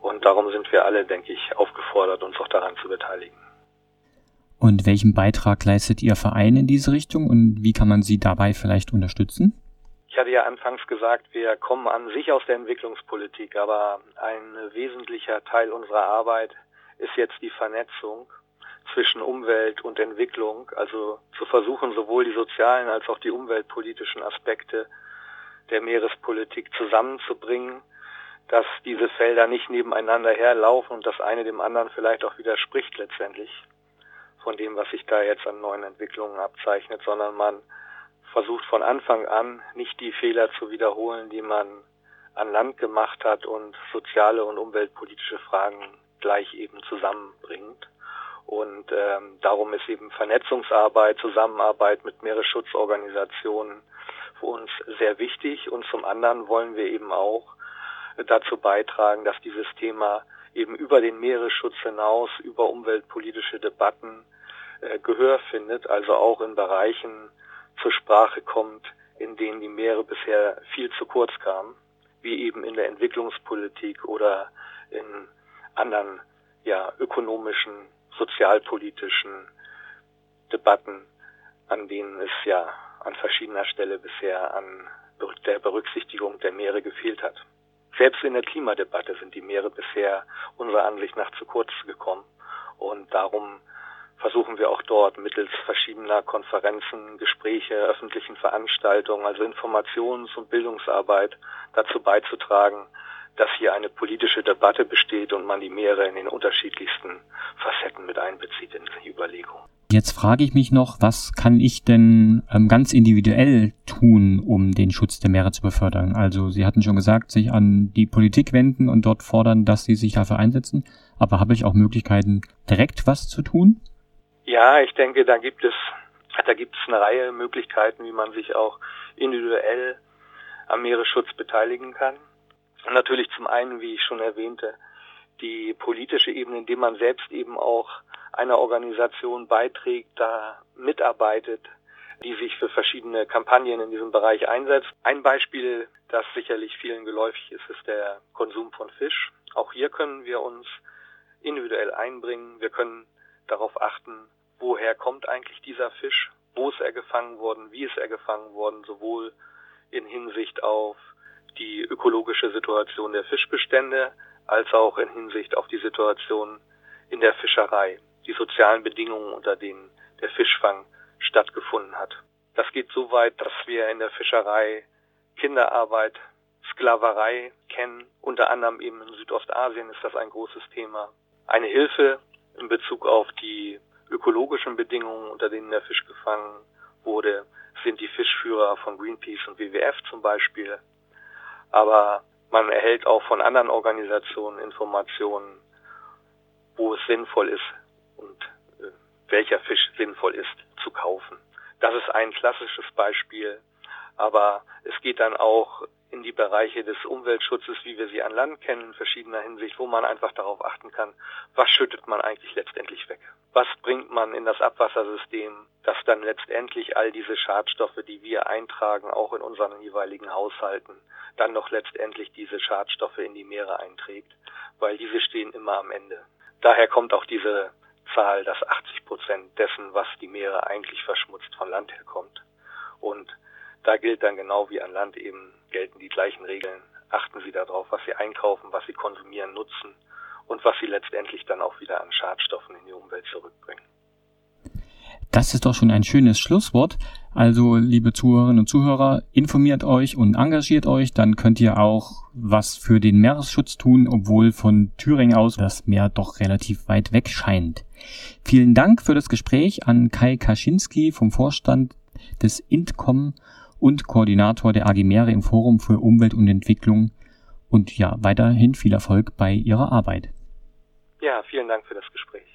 Und darum sind wir alle, denke ich, aufgefordert, uns auch daran zu beteiligen. Und welchen Beitrag leistet Ihr Verein in diese Richtung und wie kann man Sie dabei vielleicht unterstützen? Ich hatte ja anfangs gesagt, wir kommen an sich aus der Entwicklungspolitik, aber ein wesentlicher Teil unserer Arbeit ist jetzt die Vernetzung zwischen Umwelt und Entwicklung, also zu versuchen, sowohl die sozialen als auch die umweltpolitischen Aspekte der Meerespolitik zusammenzubringen, dass diese Felder nicht nebeneinander herlaufen und das eine dem anderen vielleicht auch widerspricht letztendlich von dem, was sich da jetzt an neuen Entwicklungen abzeichnet, sondern man versucht von Anfang an nicht die Fehler zu wiederholen, die man an Land gemacht hat und soziale und umweltpolitische Fragen gleich eben zusammenbringt. Und ähm, darum ist eben Vernetzungsarbeit, Zusammenarbeit mit Meeresschutzorganisationen für uns sehr wichtig. Und zum anderen wollen wir eben auch dazu beitragen, dass dieses Thema eben über den Meeresschutz hinaus, über umweltpolitische Debatten äh, Gehör findet, also auch in Bereichen zur Sprache kommt, in denen die Meere bisher viel zu kurz kamen, wie eben in der Entwicklungspolitik oder in anderen ja, ökonomischen, sozialpolitischen Debatten, an denen es ja an verschiedener Stelle bisher an der Berücksichtigung der Meere gefehlt hat. Selbst in der Klimadebatte sind die Meere bisher unserer Ansicht nach zu kurz gekommen. Und darum versuchen wir auch dort mittels verschiedener Konferenzen, Gespräche, öffentlichen Veranstaltungen, also Informations- und Bildungsarbeit dazu beizutragen, dass hier eine politische Debatte besteht und man die Meere in den unterschiedlichsten Facetten mit einbezieht in die Überlegungen. Jetzt frage ich mich noch, was kann ich denn ähm, ganz individuell tun, um den Schutz der Meere zu befördern? Also Sie hatten schon gesagt, sich an die Politik wenden und dort fordern, dass sie sich dafür einsetzen. Aber habe ich auch Möglichkeiten, direkt was zu tun? Ja, ich denke, da gibt es, da gibt es eine Reihe Möglichkeiten, wie man sich auch individuell am Meeresschutz beteiligen kann. Und natürlich zum einen, wie ich schon erwähnte, die politische Ebene, indem man selbst eben auch einer Organisation beiträgt, da mitarbeitet, die sich für verschiedene Kampagnen in diesem Bereich einsetzt. Ein Beispiel, das sicherlich vielen geläufig ist, ist der Konsum von Fisch. Auch hier können wir uns individuell einbringen. Wir können darauf achten, woher kommt eigentlich dieser Fisch, wo ist er gefangen worden, wie ist er gefangen worden, sowohl in Hinsicht auf die ökologische Situation der Fischbestände als auch in Hinsicht auf die Situation in der Fischerei, die sozialen Bedingungen, unter denen der Fischfang stattgefunden hat. Das geht so weit, dass wir in der Fischerei Kinderarbeit, Sklaverei kennen. Unter anderem eben in Südostasien ist das ein großes Thema. Eine Hilfe in Bezug auf die ökologischen Bedingungen, unter denen der Fisch gefangen wurde, sind die Fischführer von Greenpeace und WWF zum Beispiel. Aber man erhält auch von anderen Organisationen Informationen, wo es sinnvoll ist welcher Fisch sinnvoll ist zu kaufen. Das ist ein klassisches Beispiel. Aber es geht dann auch in die Bereiche des Umweltschutzes, wie wir sie an Land kennen, in verschiedener Hinsicht, wo man einfach darauf achten kann, was schüttet man eigentlich letztendlich weg? Was bringt man in das Abwassersystem, dass dann letztendlich all diese Schadstoffe, die wir eintragen, auch in unseren jeweiligen Haushalten, dann noch letztendlich diese Schadstoffe in die Meere einträgt, weil diese stehen immer am Ende. Daher kommt auch diese Zahl, dass 80 Prozent dessen, was die Meere eigentlich verschmutzt, von Land herkommt. Und da gilt dann genau wie an Land eben gelten die gleichen Regeln. Achten Sie darauf, was Sie einkaufen, was Sie konsumieren, nutzen und was Sie letztendlich dann auch wieder an Schadstoffen in die Umwelt zurückbringen. Das ist doch schon ein schönes Schlusswort. Also, liebe Zuhörerinnen und Zuhörer, informiert euch und engagiert euch, dann könnt ihr auch was für den Meeresschutz tun, obwohl von Thüringen aus das Meer doch relativ weit weg scheint. Vielen Dank für das Gespräch an Kai Kaczynski vom Vorstand des INTCOM und Koordinator der AG Meere im Forum für Umwelt und Entwicklung. Und ja, weiterhin viel Erfolg bei Ihrer Arbeit. Ja, vielen Dank für das Gespräch.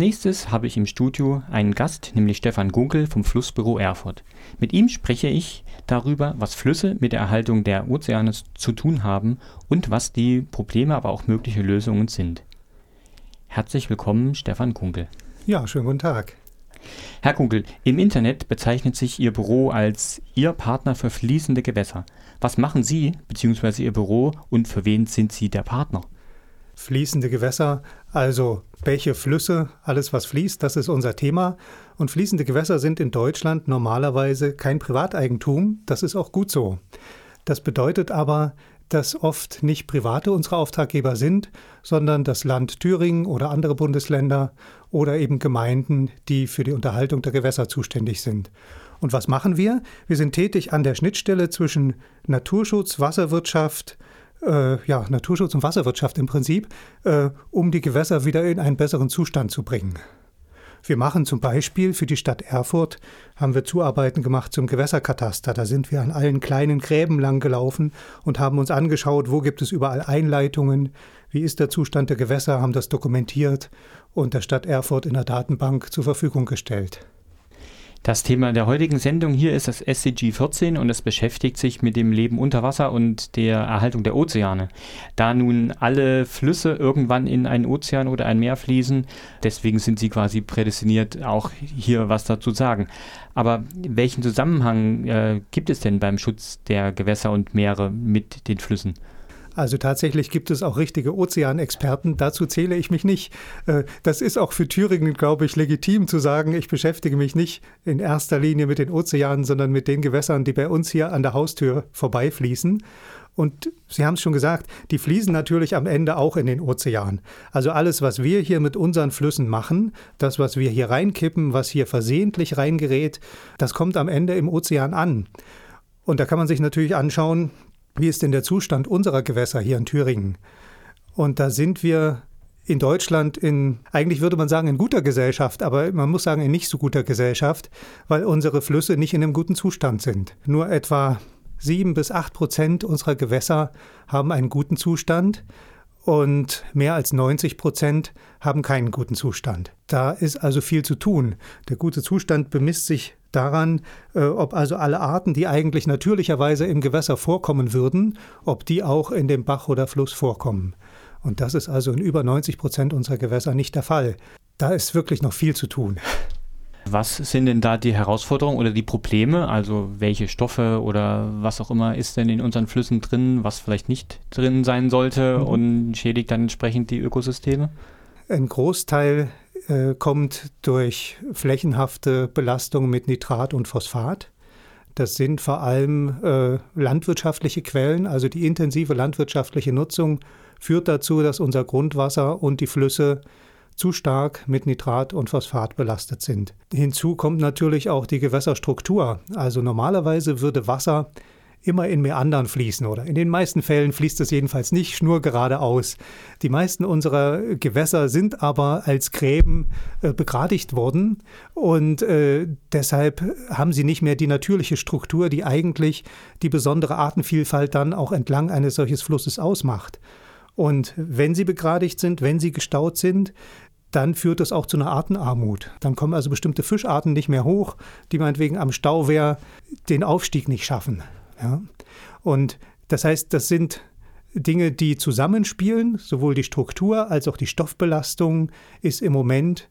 Nächstes habe ich im Studio einen Gast, nämlich Stefan Gunkel vom Flussbüro Erfurt. Mit ihm spreche ich darüber, was Flüsse mit der Erhaltung der Ozeane zu tun haben und was die Probleme, aber auch mögliche Lösungen sind. Herzlich willkommen, Stefan Gunkel. Ja, schönen guten Tag. Herr Kunkel, im Internet bezeichnet sich Ihr Büro als Ihr Partner für fließende Gewässer. Was machen Sie bzw. Ihr Büro und für wen sind Sie der Partner? Fließende Gewässer, also Bäche, Flüsse, alles was fließt, das ist unser Thema. Und fließende Gewässer sind in Deutschland normalerweise kein Privateigentum, das ist auch gut so. Das bedeutet aber, dass oft nicht Private unsere Auftraggeber sind, sondern das Land Thüringen oder andere Bundesländer oder eben Gemeinden, die für die Unterhaltung der Gewässer zuständig sind. Und was machen wir? Wir sind tätig an der Schnittstelle zwischen Naturschutz, Wasserwirtschaft, äh, ja, Naturschutz und Wasserwirtschaft im Prinzip, äh, um die Gewässer wieder in einen besseren Zustand zu bringen. Wir machen zum Beispiel für die Stadt Erfurt, haben wir Zuarbeiten gemacht zum Gewässerkataster. Da sind wir an allen kleinen Gräben lang gelaufen und haben uns angeschaut, wo gibt es überall Einleitungen, wie ist der Zustand der Gewässer, haben das dokumentiert und der Stadt Erfurt in der Datenbank zur Verfügung gestellt. Das Thema der heutigen Sendung hier ist das SCG 14 und es beschäftigt sich mit dem Leben unter Wasser und der Erhaltung der Ozeane. Da nun alle Flüsse irgendwann in einen Ozean oder ein Meer fließen, deswegen sind sie quasi prädestiniert, auch hier was dazu sagen. Aber welchen Zusammenhang äh, gibt es denn beim Schutz der Gewässer und Meere mit den Flüssen? Also tatsächlich gibt es auch richtige Ozeanexperten. Dazu zähle ich mich nicht. Äh, das ist auch für Thüringen, glaube ich, legitim zu sagen, ich beschäftige mich nicht in erster Linie mit den Ozeanen, sondern mit den Gewässern, die bei uns hier an der Haustür vorbeifließen. Und Sie haben es schon gesagt, die fließen natürlich am Ende auch in den Ozean. Also alles, was wir hier mit unseren Flüssen machen, das, was wir hier reinkippen, was hier versehentlich reingerät, das kommt am Ende im Ozean an. Und da kann man sich natürlich anschauen, wie ist denn der Zustand unserer Gewässer hier in Thüringen? Und da sind wir in Deutschland in, eigentlich würde man sagen, in guter Gesellschaft, aber man muss sagen, in nicht so guter Gesellschaft, weil unsere Flüsse nicht in einem guten Zustand sind. Nur etwa sieben bis acht Prozent unserer Gewässer haben einen guten Zustand und mehr als 90 Prozent haben keinen guten Zustand. Da ist also viel zu tun. Der gute Zustand bemisst sich daran, äh, ob also alle Arten, die eigentlich natürlicherweise im Gewässer vorkommen würden, ob die auch in dem Bach oder Fluss vorkommen. Und das ist also in über 90 Prozent unserer Gewässer nicht der Fall. Da ist wirklich noch viel zu tun. Was sind denn da die Herausforderungen oder die Probleme? Also welche Stoffe oder was auch immer ist denn in unseren Flüssen drin, was vielleicht nicht drin sein sollte mhm. und schädigt dann entsprechend die Ökosysteme? Ein Großteil äh, kommt durch flächenhafte Belastung mit Nitrat und Phosphat. Das sind vor allem äh, landwirtschaftliche Quellen, also die intensive landwirtschaftliche Nutzung führt dazu, dass unser Grundwasser und die Flüsse zu stark mit Nitrat und Phosphat belastet sind. Hinzu kommt natürlich auch die Gewässerstruktur. Also normalerweise würde Wasser immer in Meandern fließen oder in den meisten Fällen fließt es jedenfalls nicht schnurgeradeaus. Die meisten unserer Gewässer sind aber als Gräben äh, begradigt worden und äh, deshalb haben sie nicht mehr die natürliche Struktur, die eigentlich die besondere Artenvielfalt dann auch entlang eines solches Flusses ausmacht. Und wenn sie begradigt sind, wenn sie gestaut sind, dann führt das auch zu einer Artenarmut. Dann kommen also bestimmte Fischarten nicht mehr hoch, die meinetwegen am Stauwehr den Aufstieg nicht schaffen. Ja? Und das heißt, das sind Dinge, die zusammenspielen, sowohl die Struktur als auch die Stoffbelastung ist im Moment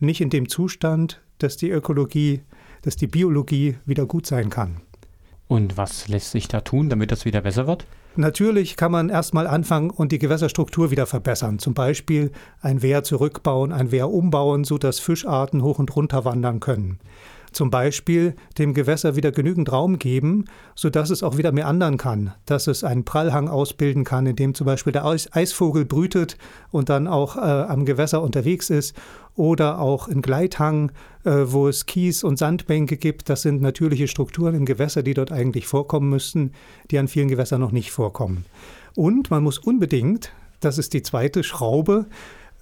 nicht in dem Zustand, dass die Ökologie, dass die Biologie wieder gut sein kann. Und was lässt sich da tun, damit das wieder besser wird? Natürlich kann man erstmal anfangen und die Gewässerstruktur wieder verbessern. Zum Beispiel ein Wehr zurückbauen, ein Wehr umbauen, sodass Fischarten hoch und runter wandern können. Zum Beispiel dem Gewässer wieder genügend Raum geben, sodass es auch wieder meandern kann, dass es einen Prallhang ausbilden kann, in dem zum Beispiel der Eisvogel brütet und dann auch äh, am Gewässer unterwegs ist, oder auch ein Gleithang, äh, wo es Kies und Sandbänke gibt. Das sind natürliche Strukturen im Gewässer, die dort eigentlich vorkommen müssten, die an vielen Gewässern noch nicht vorkommen. Und man muss unbedingt, das ist die zweite Schraube,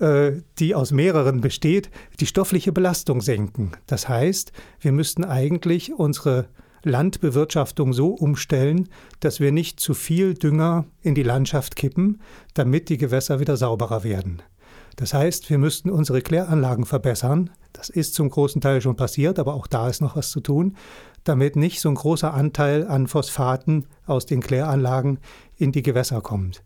die aus mehreren besteht, die stoffliche Belastung senken. Das heißt, wir müssten eigentlich unsere Landbewirtschaftung so umstellen, dass wir nicht zu viel Dünger in die Landschaft kippen, damit die Gewässer wieder sauberer werden. Das heißt, wir müssten unsere Kläranlagen verbessern. Das ist zum großen Teil schon passiert, aber auch da ist noch was zu tun, damit nicht so ein großer Anteil an Phosphaten aus den Kläranlagen in die Gewässer kommt.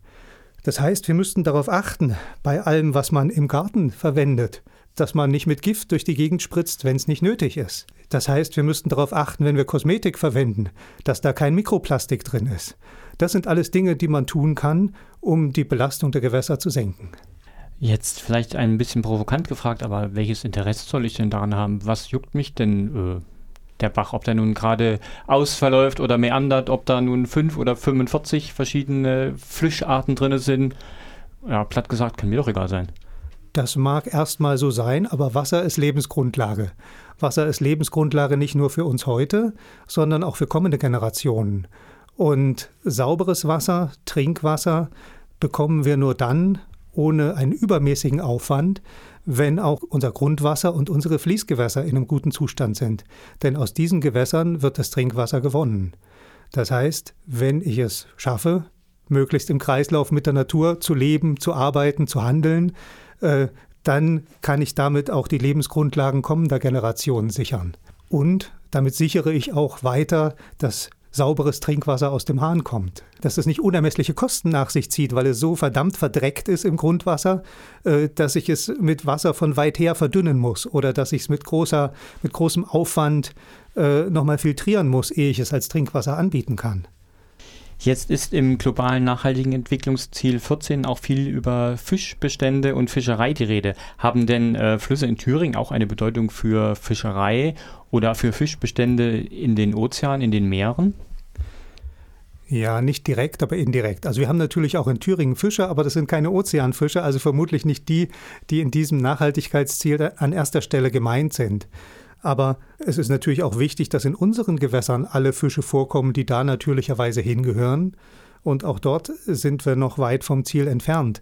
Das heißt, wir müssten darauf achten, bei allem, was man im Garten verwendet, dass man nicht mit Gift durch die Gegend spritzt, wenn es nicht nötig ist. Das heißt, wir müssten darauf achten, wenn wir Kosmetik verwenden, dass da kein Mikroplastik drin ist. Das sind alles Dinge, die man tun kann, um die Belastung der Gewässer zu senken. Jetzt vielleicht ein bisschen provokant gefragt, aber welches Interesse soll ich denn daran haben? Was juckt mich denn äh, der Bach, ob der nun gerade ausverläuft oder meandert, ob da nun fünf oder 45 verschiedene Fischarten drin sind? Ja, platt gesagt, kann mir doch egal sein. Das mag erstmal so sein, aber Wasser ist Lebensgrundlage. Wasser ist Lebensgrundlage nicht nur für uns heute, sondern auch für kommende Generationen. Und sauberes Wasser, Trinkwasser, bekommen wir nur dann, ohne einen übermäßigen Aufwand, wenn auch unser Grundwasser und unsere Fließgewässer in einem guten Zustand sind. Denn aus diesen Gewässern wird das Trinkwasser gewonnen. Das heißt, wenn ich es schaffe, möglichst im Kreislauf mit der Natur zu leben, zu arbeiten, zu handeln, äh, dann kann ich damit auch die Lebensgrundlagen kommender Generationen sichern. Und damit sichere ich auch weiter das sauberes Trinkwasser aus dem Hahn kommt. Dass es nicht unermessliche Kosten nach sich zieht, weil es so verdammt verdreckt ist im Grundwasser, äh, dass ich es mit Wasser von weit her verdünnen muss oder dass ich es mit, großer, mit großem Aufwand äh, nochmal filtrieren muss, ehe ich es als Trinkwasser anbieten kann. Jetzt ist im globalen nachhaltigen Entwicklungsziel 14 auch viel über Fischbestände und Fischerei die Rede. Haben denn äh, Flüsse in Thüringen auch eine Bedeutung für Fischerei oder für Fischbestände in den Ozeanen, in den Meeren? Ja, nicht direkt, aber indirekt. Also wir haben natürlich auch in Thüringen Fische, aber das sind keine Ozeanfische, also vermutlich nicht die, die in diesem Nachhaltigkeitsziel an erster Stelle gemeint sind. Aber es ist natürlich auch wichtig, dass in unseren Gewässern alle Fische vorkommen, die da natürlicherweise hingehören. Und auch dort sind wir noch weit vom Ziel entfernt.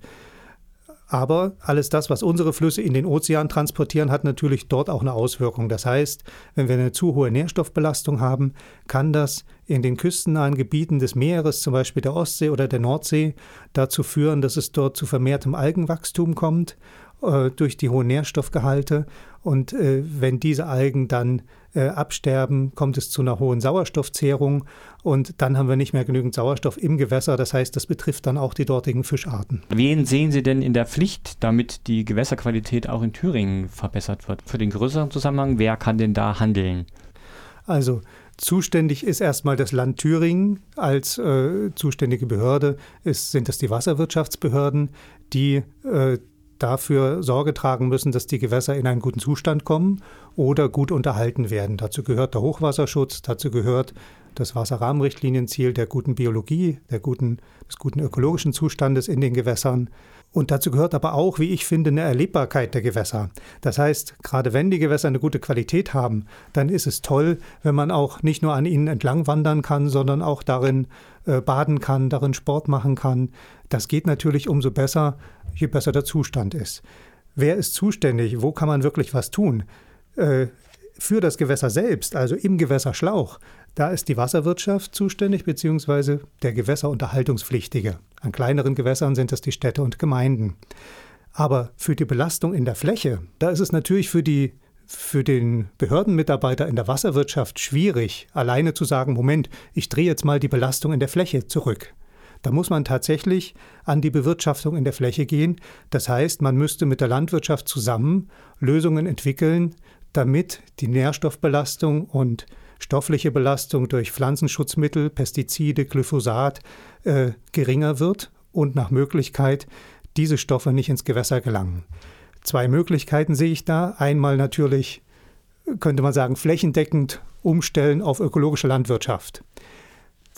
Aber alles das, was unsere Flüsse in den Ozean transportieren, hat natürlich dort auch eine Auswirkung. Das heißt, wenn wir eine zu hohe Nährstoffbelastung haben, kann das in den küstennahen Gebieten des Meeres, zum Beispiel der Ostsee oder der Nordsee, dazu führen, dass es dort zu vermehrtem Algenwachstum kommt äh, durch die hohen Nährstoffgehalte. Und äh, wenn diese Algen dann äh, absterben, kommt es zu einer hohen Sauerstoffzehrung und dann haben wir nicht mehr genügend Sauerstoff im Gewässer. Das heißt, das betrifft dann auch die dortigen Fischarten. Wen sehen Sie denn in der Pflicht, damit die Gewässerqualität auch in Thüringen verbessert wird? Für den größeren Zusammenhang, wer kann denn da handeln? Also Zuständig ist erstmal das Land Thüringen als äh, zuständige Behörde, ist, sind es die Wasserwirtschaftsbehörden, die äh, dafür Sorge tragen müssen, dass die Gewässer in einen guten Zustand kommen oder gut unterhalten werden. Dazu gehört der Hochwasserschutz, dazu gehört das Wasserrahmenrichtlinienziel der guten Biologie, der guten, des guten ökologischen Zustandes in den Gewässern. Und dazu gehört aber auch, wie ich finde, eine Erlebbarkeit der Gewässer. Das heißt, gerade wenn die Gewässer eine gute Qualität haben, dann ist es toll, wenn man auch nicht nur an ihnen entlang wandern kann, sondern auch darin äh, baden kann, darin Sport machen kann. Das geht natürlich umso besser, je besser der Zustand ist. Wer ist zuständig? Wo kann man wirklich was tun? Äh, für das Gewässer selbst, also im Gewässerschlauch, da ist die Wasserwirtschaft zuständig, beziehungsweise der Gewässerunterhaltungspflichtige. An kleineren Gewässern sind es die Städte und Gemeinden. Aber für die Belastung in der Fläche, da ist es natürlich für, die, für den Behördenmitarbeiter in der Wasserwirtschaft schwierig, alleine zu sagen, Moment, ich drehe jetzt mal die Belastung in der Fläche zurück. Da muss man tatsächlich an die Bewirtschaftung in der Fläche gehen. Das heißt, man müsste mit der Landwirtschaft zusammen Lösungen entwickeln, damit die Nährstoffbelastung und stoffliche Belastung durch Pflanzenschutzmittel, Pestizide, Glyphosat äh, geringer wird und nach Möglichkeit diese Stoffe nicht ins Gewässer gelangen. Zwei Möglichkeiten sehe ich da. Einmal natürlich, könnte man sagen, flächendeckend umstellen auf ökologische Landwirtschaft.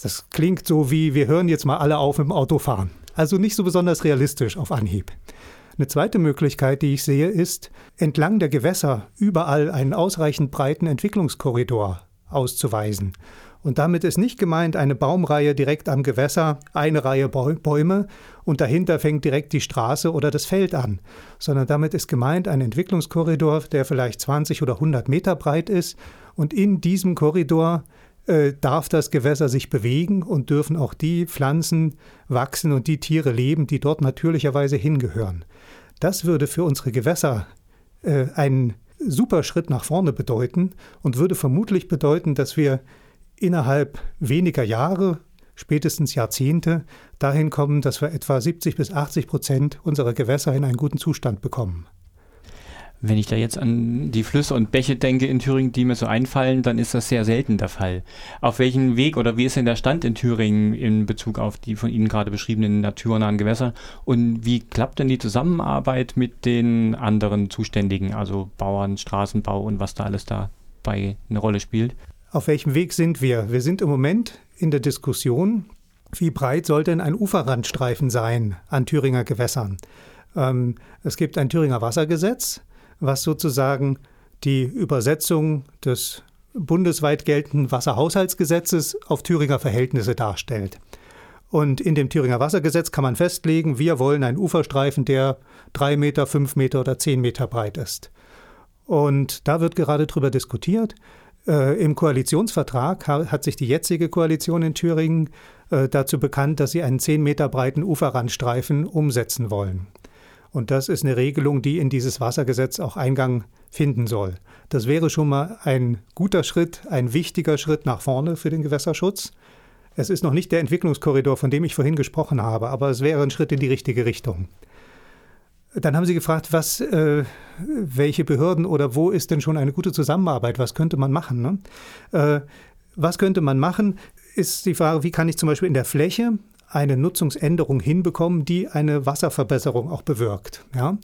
Das klingt so wie, wir hören jetzt mal alle auf mit dem Autofahren. Also nicht so besonders realistisch auf Anhieb. Eine zweite Möglichkeit, die ich sehe, ist, entlang der Gewässer überall einen ausreichend breiten Entwicklungskorridor auszuweisen. Und damit ist nicht gemeint eine Baumreihe direkt am Gewässer, eine Reihe Bäume und dahinter fängt direkt die Straße oder das Feld an, sondern damit ist gemeint ein Entwicklungskorridor, der vielleicht 20 oder 100 Meter breit ist und in diesem Korridor äh, darf das Gewässer sich bewegen und dürfen auch die Pflanzen wachsen und die Tiere leben, die dort natürlicherweise hingehören. Das würde für unsere Gewässer äh, einen super Schritt nach vorne bedeuten und würde vermutlich bedeuten, dass wir innerhalb weniger Jahre, spätestens Jahrzehnte, dahin kommen, dass wir etwa 70 bis 80 Prozent unserer Gewässer in einen guten Zustand bekommen. Wenn ich da jetzt an die Flüsse und Bäche denke in Thüringen, die mir so einfallen, dann ist das sehr selten der Fall. Auf welchen Weg oder wie ist denn der Stand in Thüringen in Bezug auf die von Ihnen gerade beschriebenen naturnahen Gewässer? Und wie klappt denn die Zusammenarbeit mit den anderen Zuständigen, also Bauern, Straßenbau und was da alles dabei eine Rolle spielt? Auf welchem Weg sind wir? Wir sind im Moment in der Diskussion, wie breit soll denn ein Uferrandstreifen sein an Thüringer Gewässern? Ähm, es gibt ein Thüringer Wassergesetz was sozusagen die Übersetzung des bundesweit geltenden Wasserhaushaltsgesetzes auf Thüringer Verhältnisse darstellt. Und in dem Thüringer Wassergesetz kann man festlegen, wir wollen einen Uferstreifen, der drei Meter, fünf Meter oder zehn Meter breit ist. Und da wird gerade darüber diskutiert. Äh, Im Koalitionsvertrag hat sich die jetzige Koalition in Thüringen äh, dazu bekannt, dass sie einen zehn Meter breiten Uferrandstreifen umsetzen wollen. Und das ist eine Regelung, die in dieses Wassergesetz auch Eingang finden soll. Das wäre schon mal ein guter Schritt, ein wichtiger Schritt nach vorne für den Gewässerschutz. Es ist noch nicht der Entwicklungskorridor, von dem ich vorhin gesprochen habe, aber es wäre ein Schritt in die richtige Richtung. Dann haben Sie gefragt, was, äh, welche Behörden oder wo ist denn schon eine gute Zusammenarbeit? Was könnte man machen? Ne? Äh, was könnte man machen, ist die Frage, wie kann ich zum Beispiel in der Fläche eine Nutzungsänderung hinbekommen, die eine Wasserverbesserung auch bewirkt. Ja?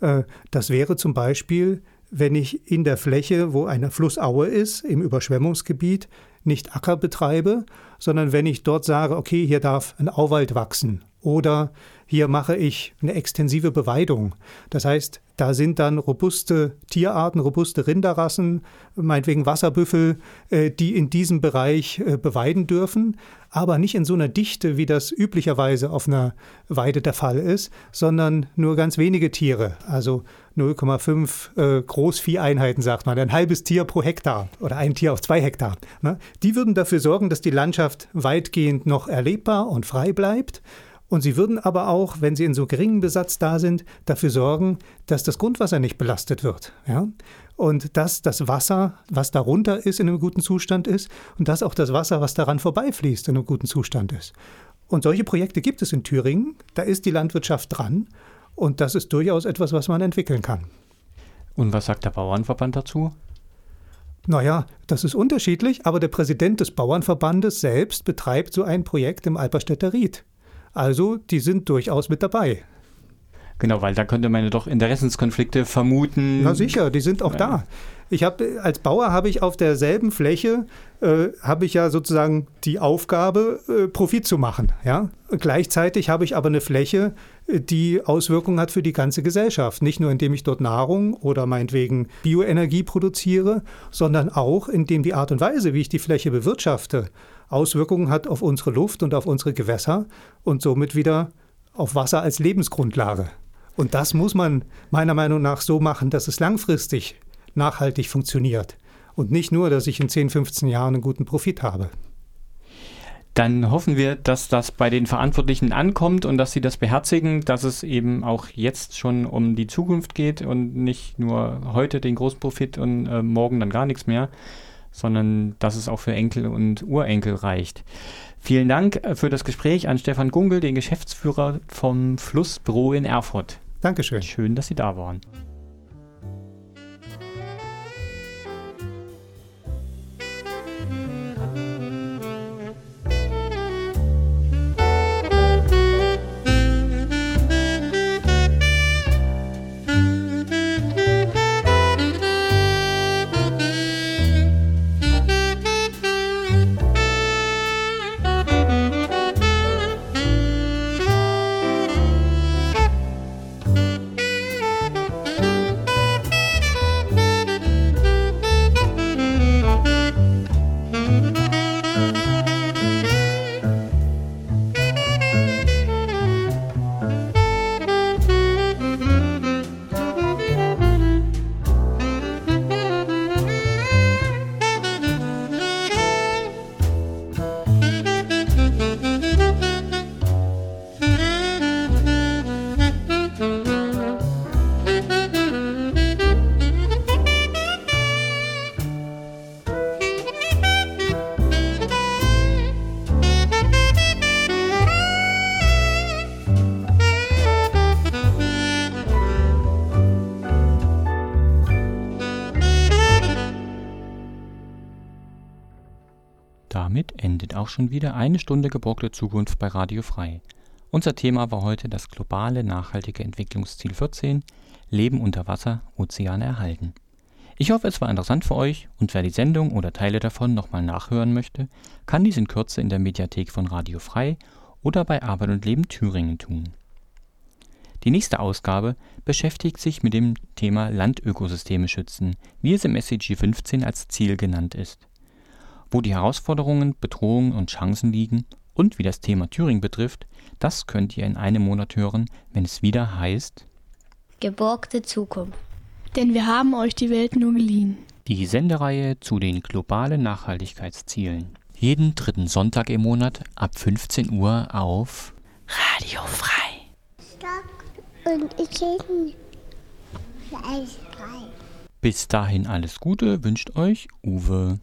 Äh, das wäre zum Beispiel, wenn ich in der Fläche, wo eine Flussaue ist, im Überschwemmungsgebiet, nicht Acker betreibe, sondern wenn ich dort sage, okay, hier darf ein Auwald wachsen oder hier mache ich eine extensive Beweidung. Das heißt, da sind dann robuste Tierarten, robuste Rinderrassen, meinetwegen Wasserbüffel, äh, die in diesem Bereich äh, beweiden dürfen, aber nicht in so einer Dichte, wie das üblicherweise auf einer Weide der Fall ist, sondern nur ganz wenige Tiere, also 0,5 äh, Großvieheinheiten, sagt man, ein halbes Tier pro Hektar oder ein Tier auf zwei Hektar. Ne? Die würden dafür sorgen, dass die Landschaft weitgehend noch erlebbar und frei bleibt und sie würden aber auch, wenn sie in so geringem Besatz da sind, dafür sorgen, dass das Grundwasser nicht belastet wird. Ja? Und dass das Wasser, was darunter ist, in einem guten Zustand ist und dass auch das Wasser, was daran vorbeifließt, in einem guten Zustand ist. Und solche Projekte gibt es in Thüringen. Da ist die Landwirtschaft dran. Und das ist durchaus etwas, was man entwickeln kann. Und was sagt der Bauernverband dazu? Naja, das ist unterschiedlich, aber der Präsident des Bauernverbandes selbst betreibt so ein Projekt im Alperstädter Ried. Also, die sind durchaus mit dabei. Genau, weil da könnte man ja doch Interessenskonflikte vermuten. Na sicher, die sind auch ja. da. Ich habe als Bauer habe ich auf derselben Fläche äh, habe ich ja sozusagen die Aufgabe äh, Profit zu machen, ja. Gleichzeitig habe ich aber eine Fläche, äh, die Auswirkungen hat für die ganze Gesellschaft, nicht nur indem ich dort Nahrung oder meinetwegen Bioenergie produziere, sondern auch indem die Art und Weise, wie ich die Fläche bewirtschafte, Auswirkungen hat auf unsere Luft und auf unsere Gewässer und somit wieder auf Wasser als Lebensgrundlage. Und das muss man meiner Meinung nach so machen, dass es langfristig nachhaltig funktioniert und nicht nur, dass ich in 10, 15 Jahren einen guten Profit habe. Dann hoffen wir, dass das bei den Verantwortlichen ankommt und dass sie das beherzigen, dass es eben auch jetzt schon um die Zukunft geht und nicht nur heute den großen Profit und äh, morgen dann gar nichts mehr sondern dass es auch für Enkel und Urenkel reicht. Vielen Dank äh, für das Gespräch an Stefan Gungel, den Geschäftsführer vom Flussbüro in Erfurt. Dankeschön. Schön, dass Sie da waren. Schon wieder eine Stunde geborgte Zukunft bei Radio Frei. Unser Thema war heute das globale nachhaltige Entwicklungsziel 14, Leben unter Wasser, Ozeane erhalten. Ich hoffe, es war interessant für euch und wer die Sendung oder Teile davon nochmal nachhören möchte, kann dies in Kürze in der Mediathek von Radio Frei oder bei Arbeit und Leben Thüringen tun. Die nächste Ausgabe beschäftigt sich mit dem Thema Landökosysteme schützen, wie es im SDG 15 als Ziel genannt ist. Wo die Herausforderungen, Bedrohungen und Chancen liegen und wie das Thema Thüringen betrifft, das könnt ihr in einem Monat hören, wenn es wieder heißt Geborgte Zukunft. Denn wir haben euch die Welt nur geliehen. Die Sendereihe zu den globalen Nachhaltigkeitszielen. Jeden dritten Sonntag im Monat ab 15 Uhr auf Radio Frei. Und ich bin alles frei. Bis dahin alles Gute wünscht euch Uwe.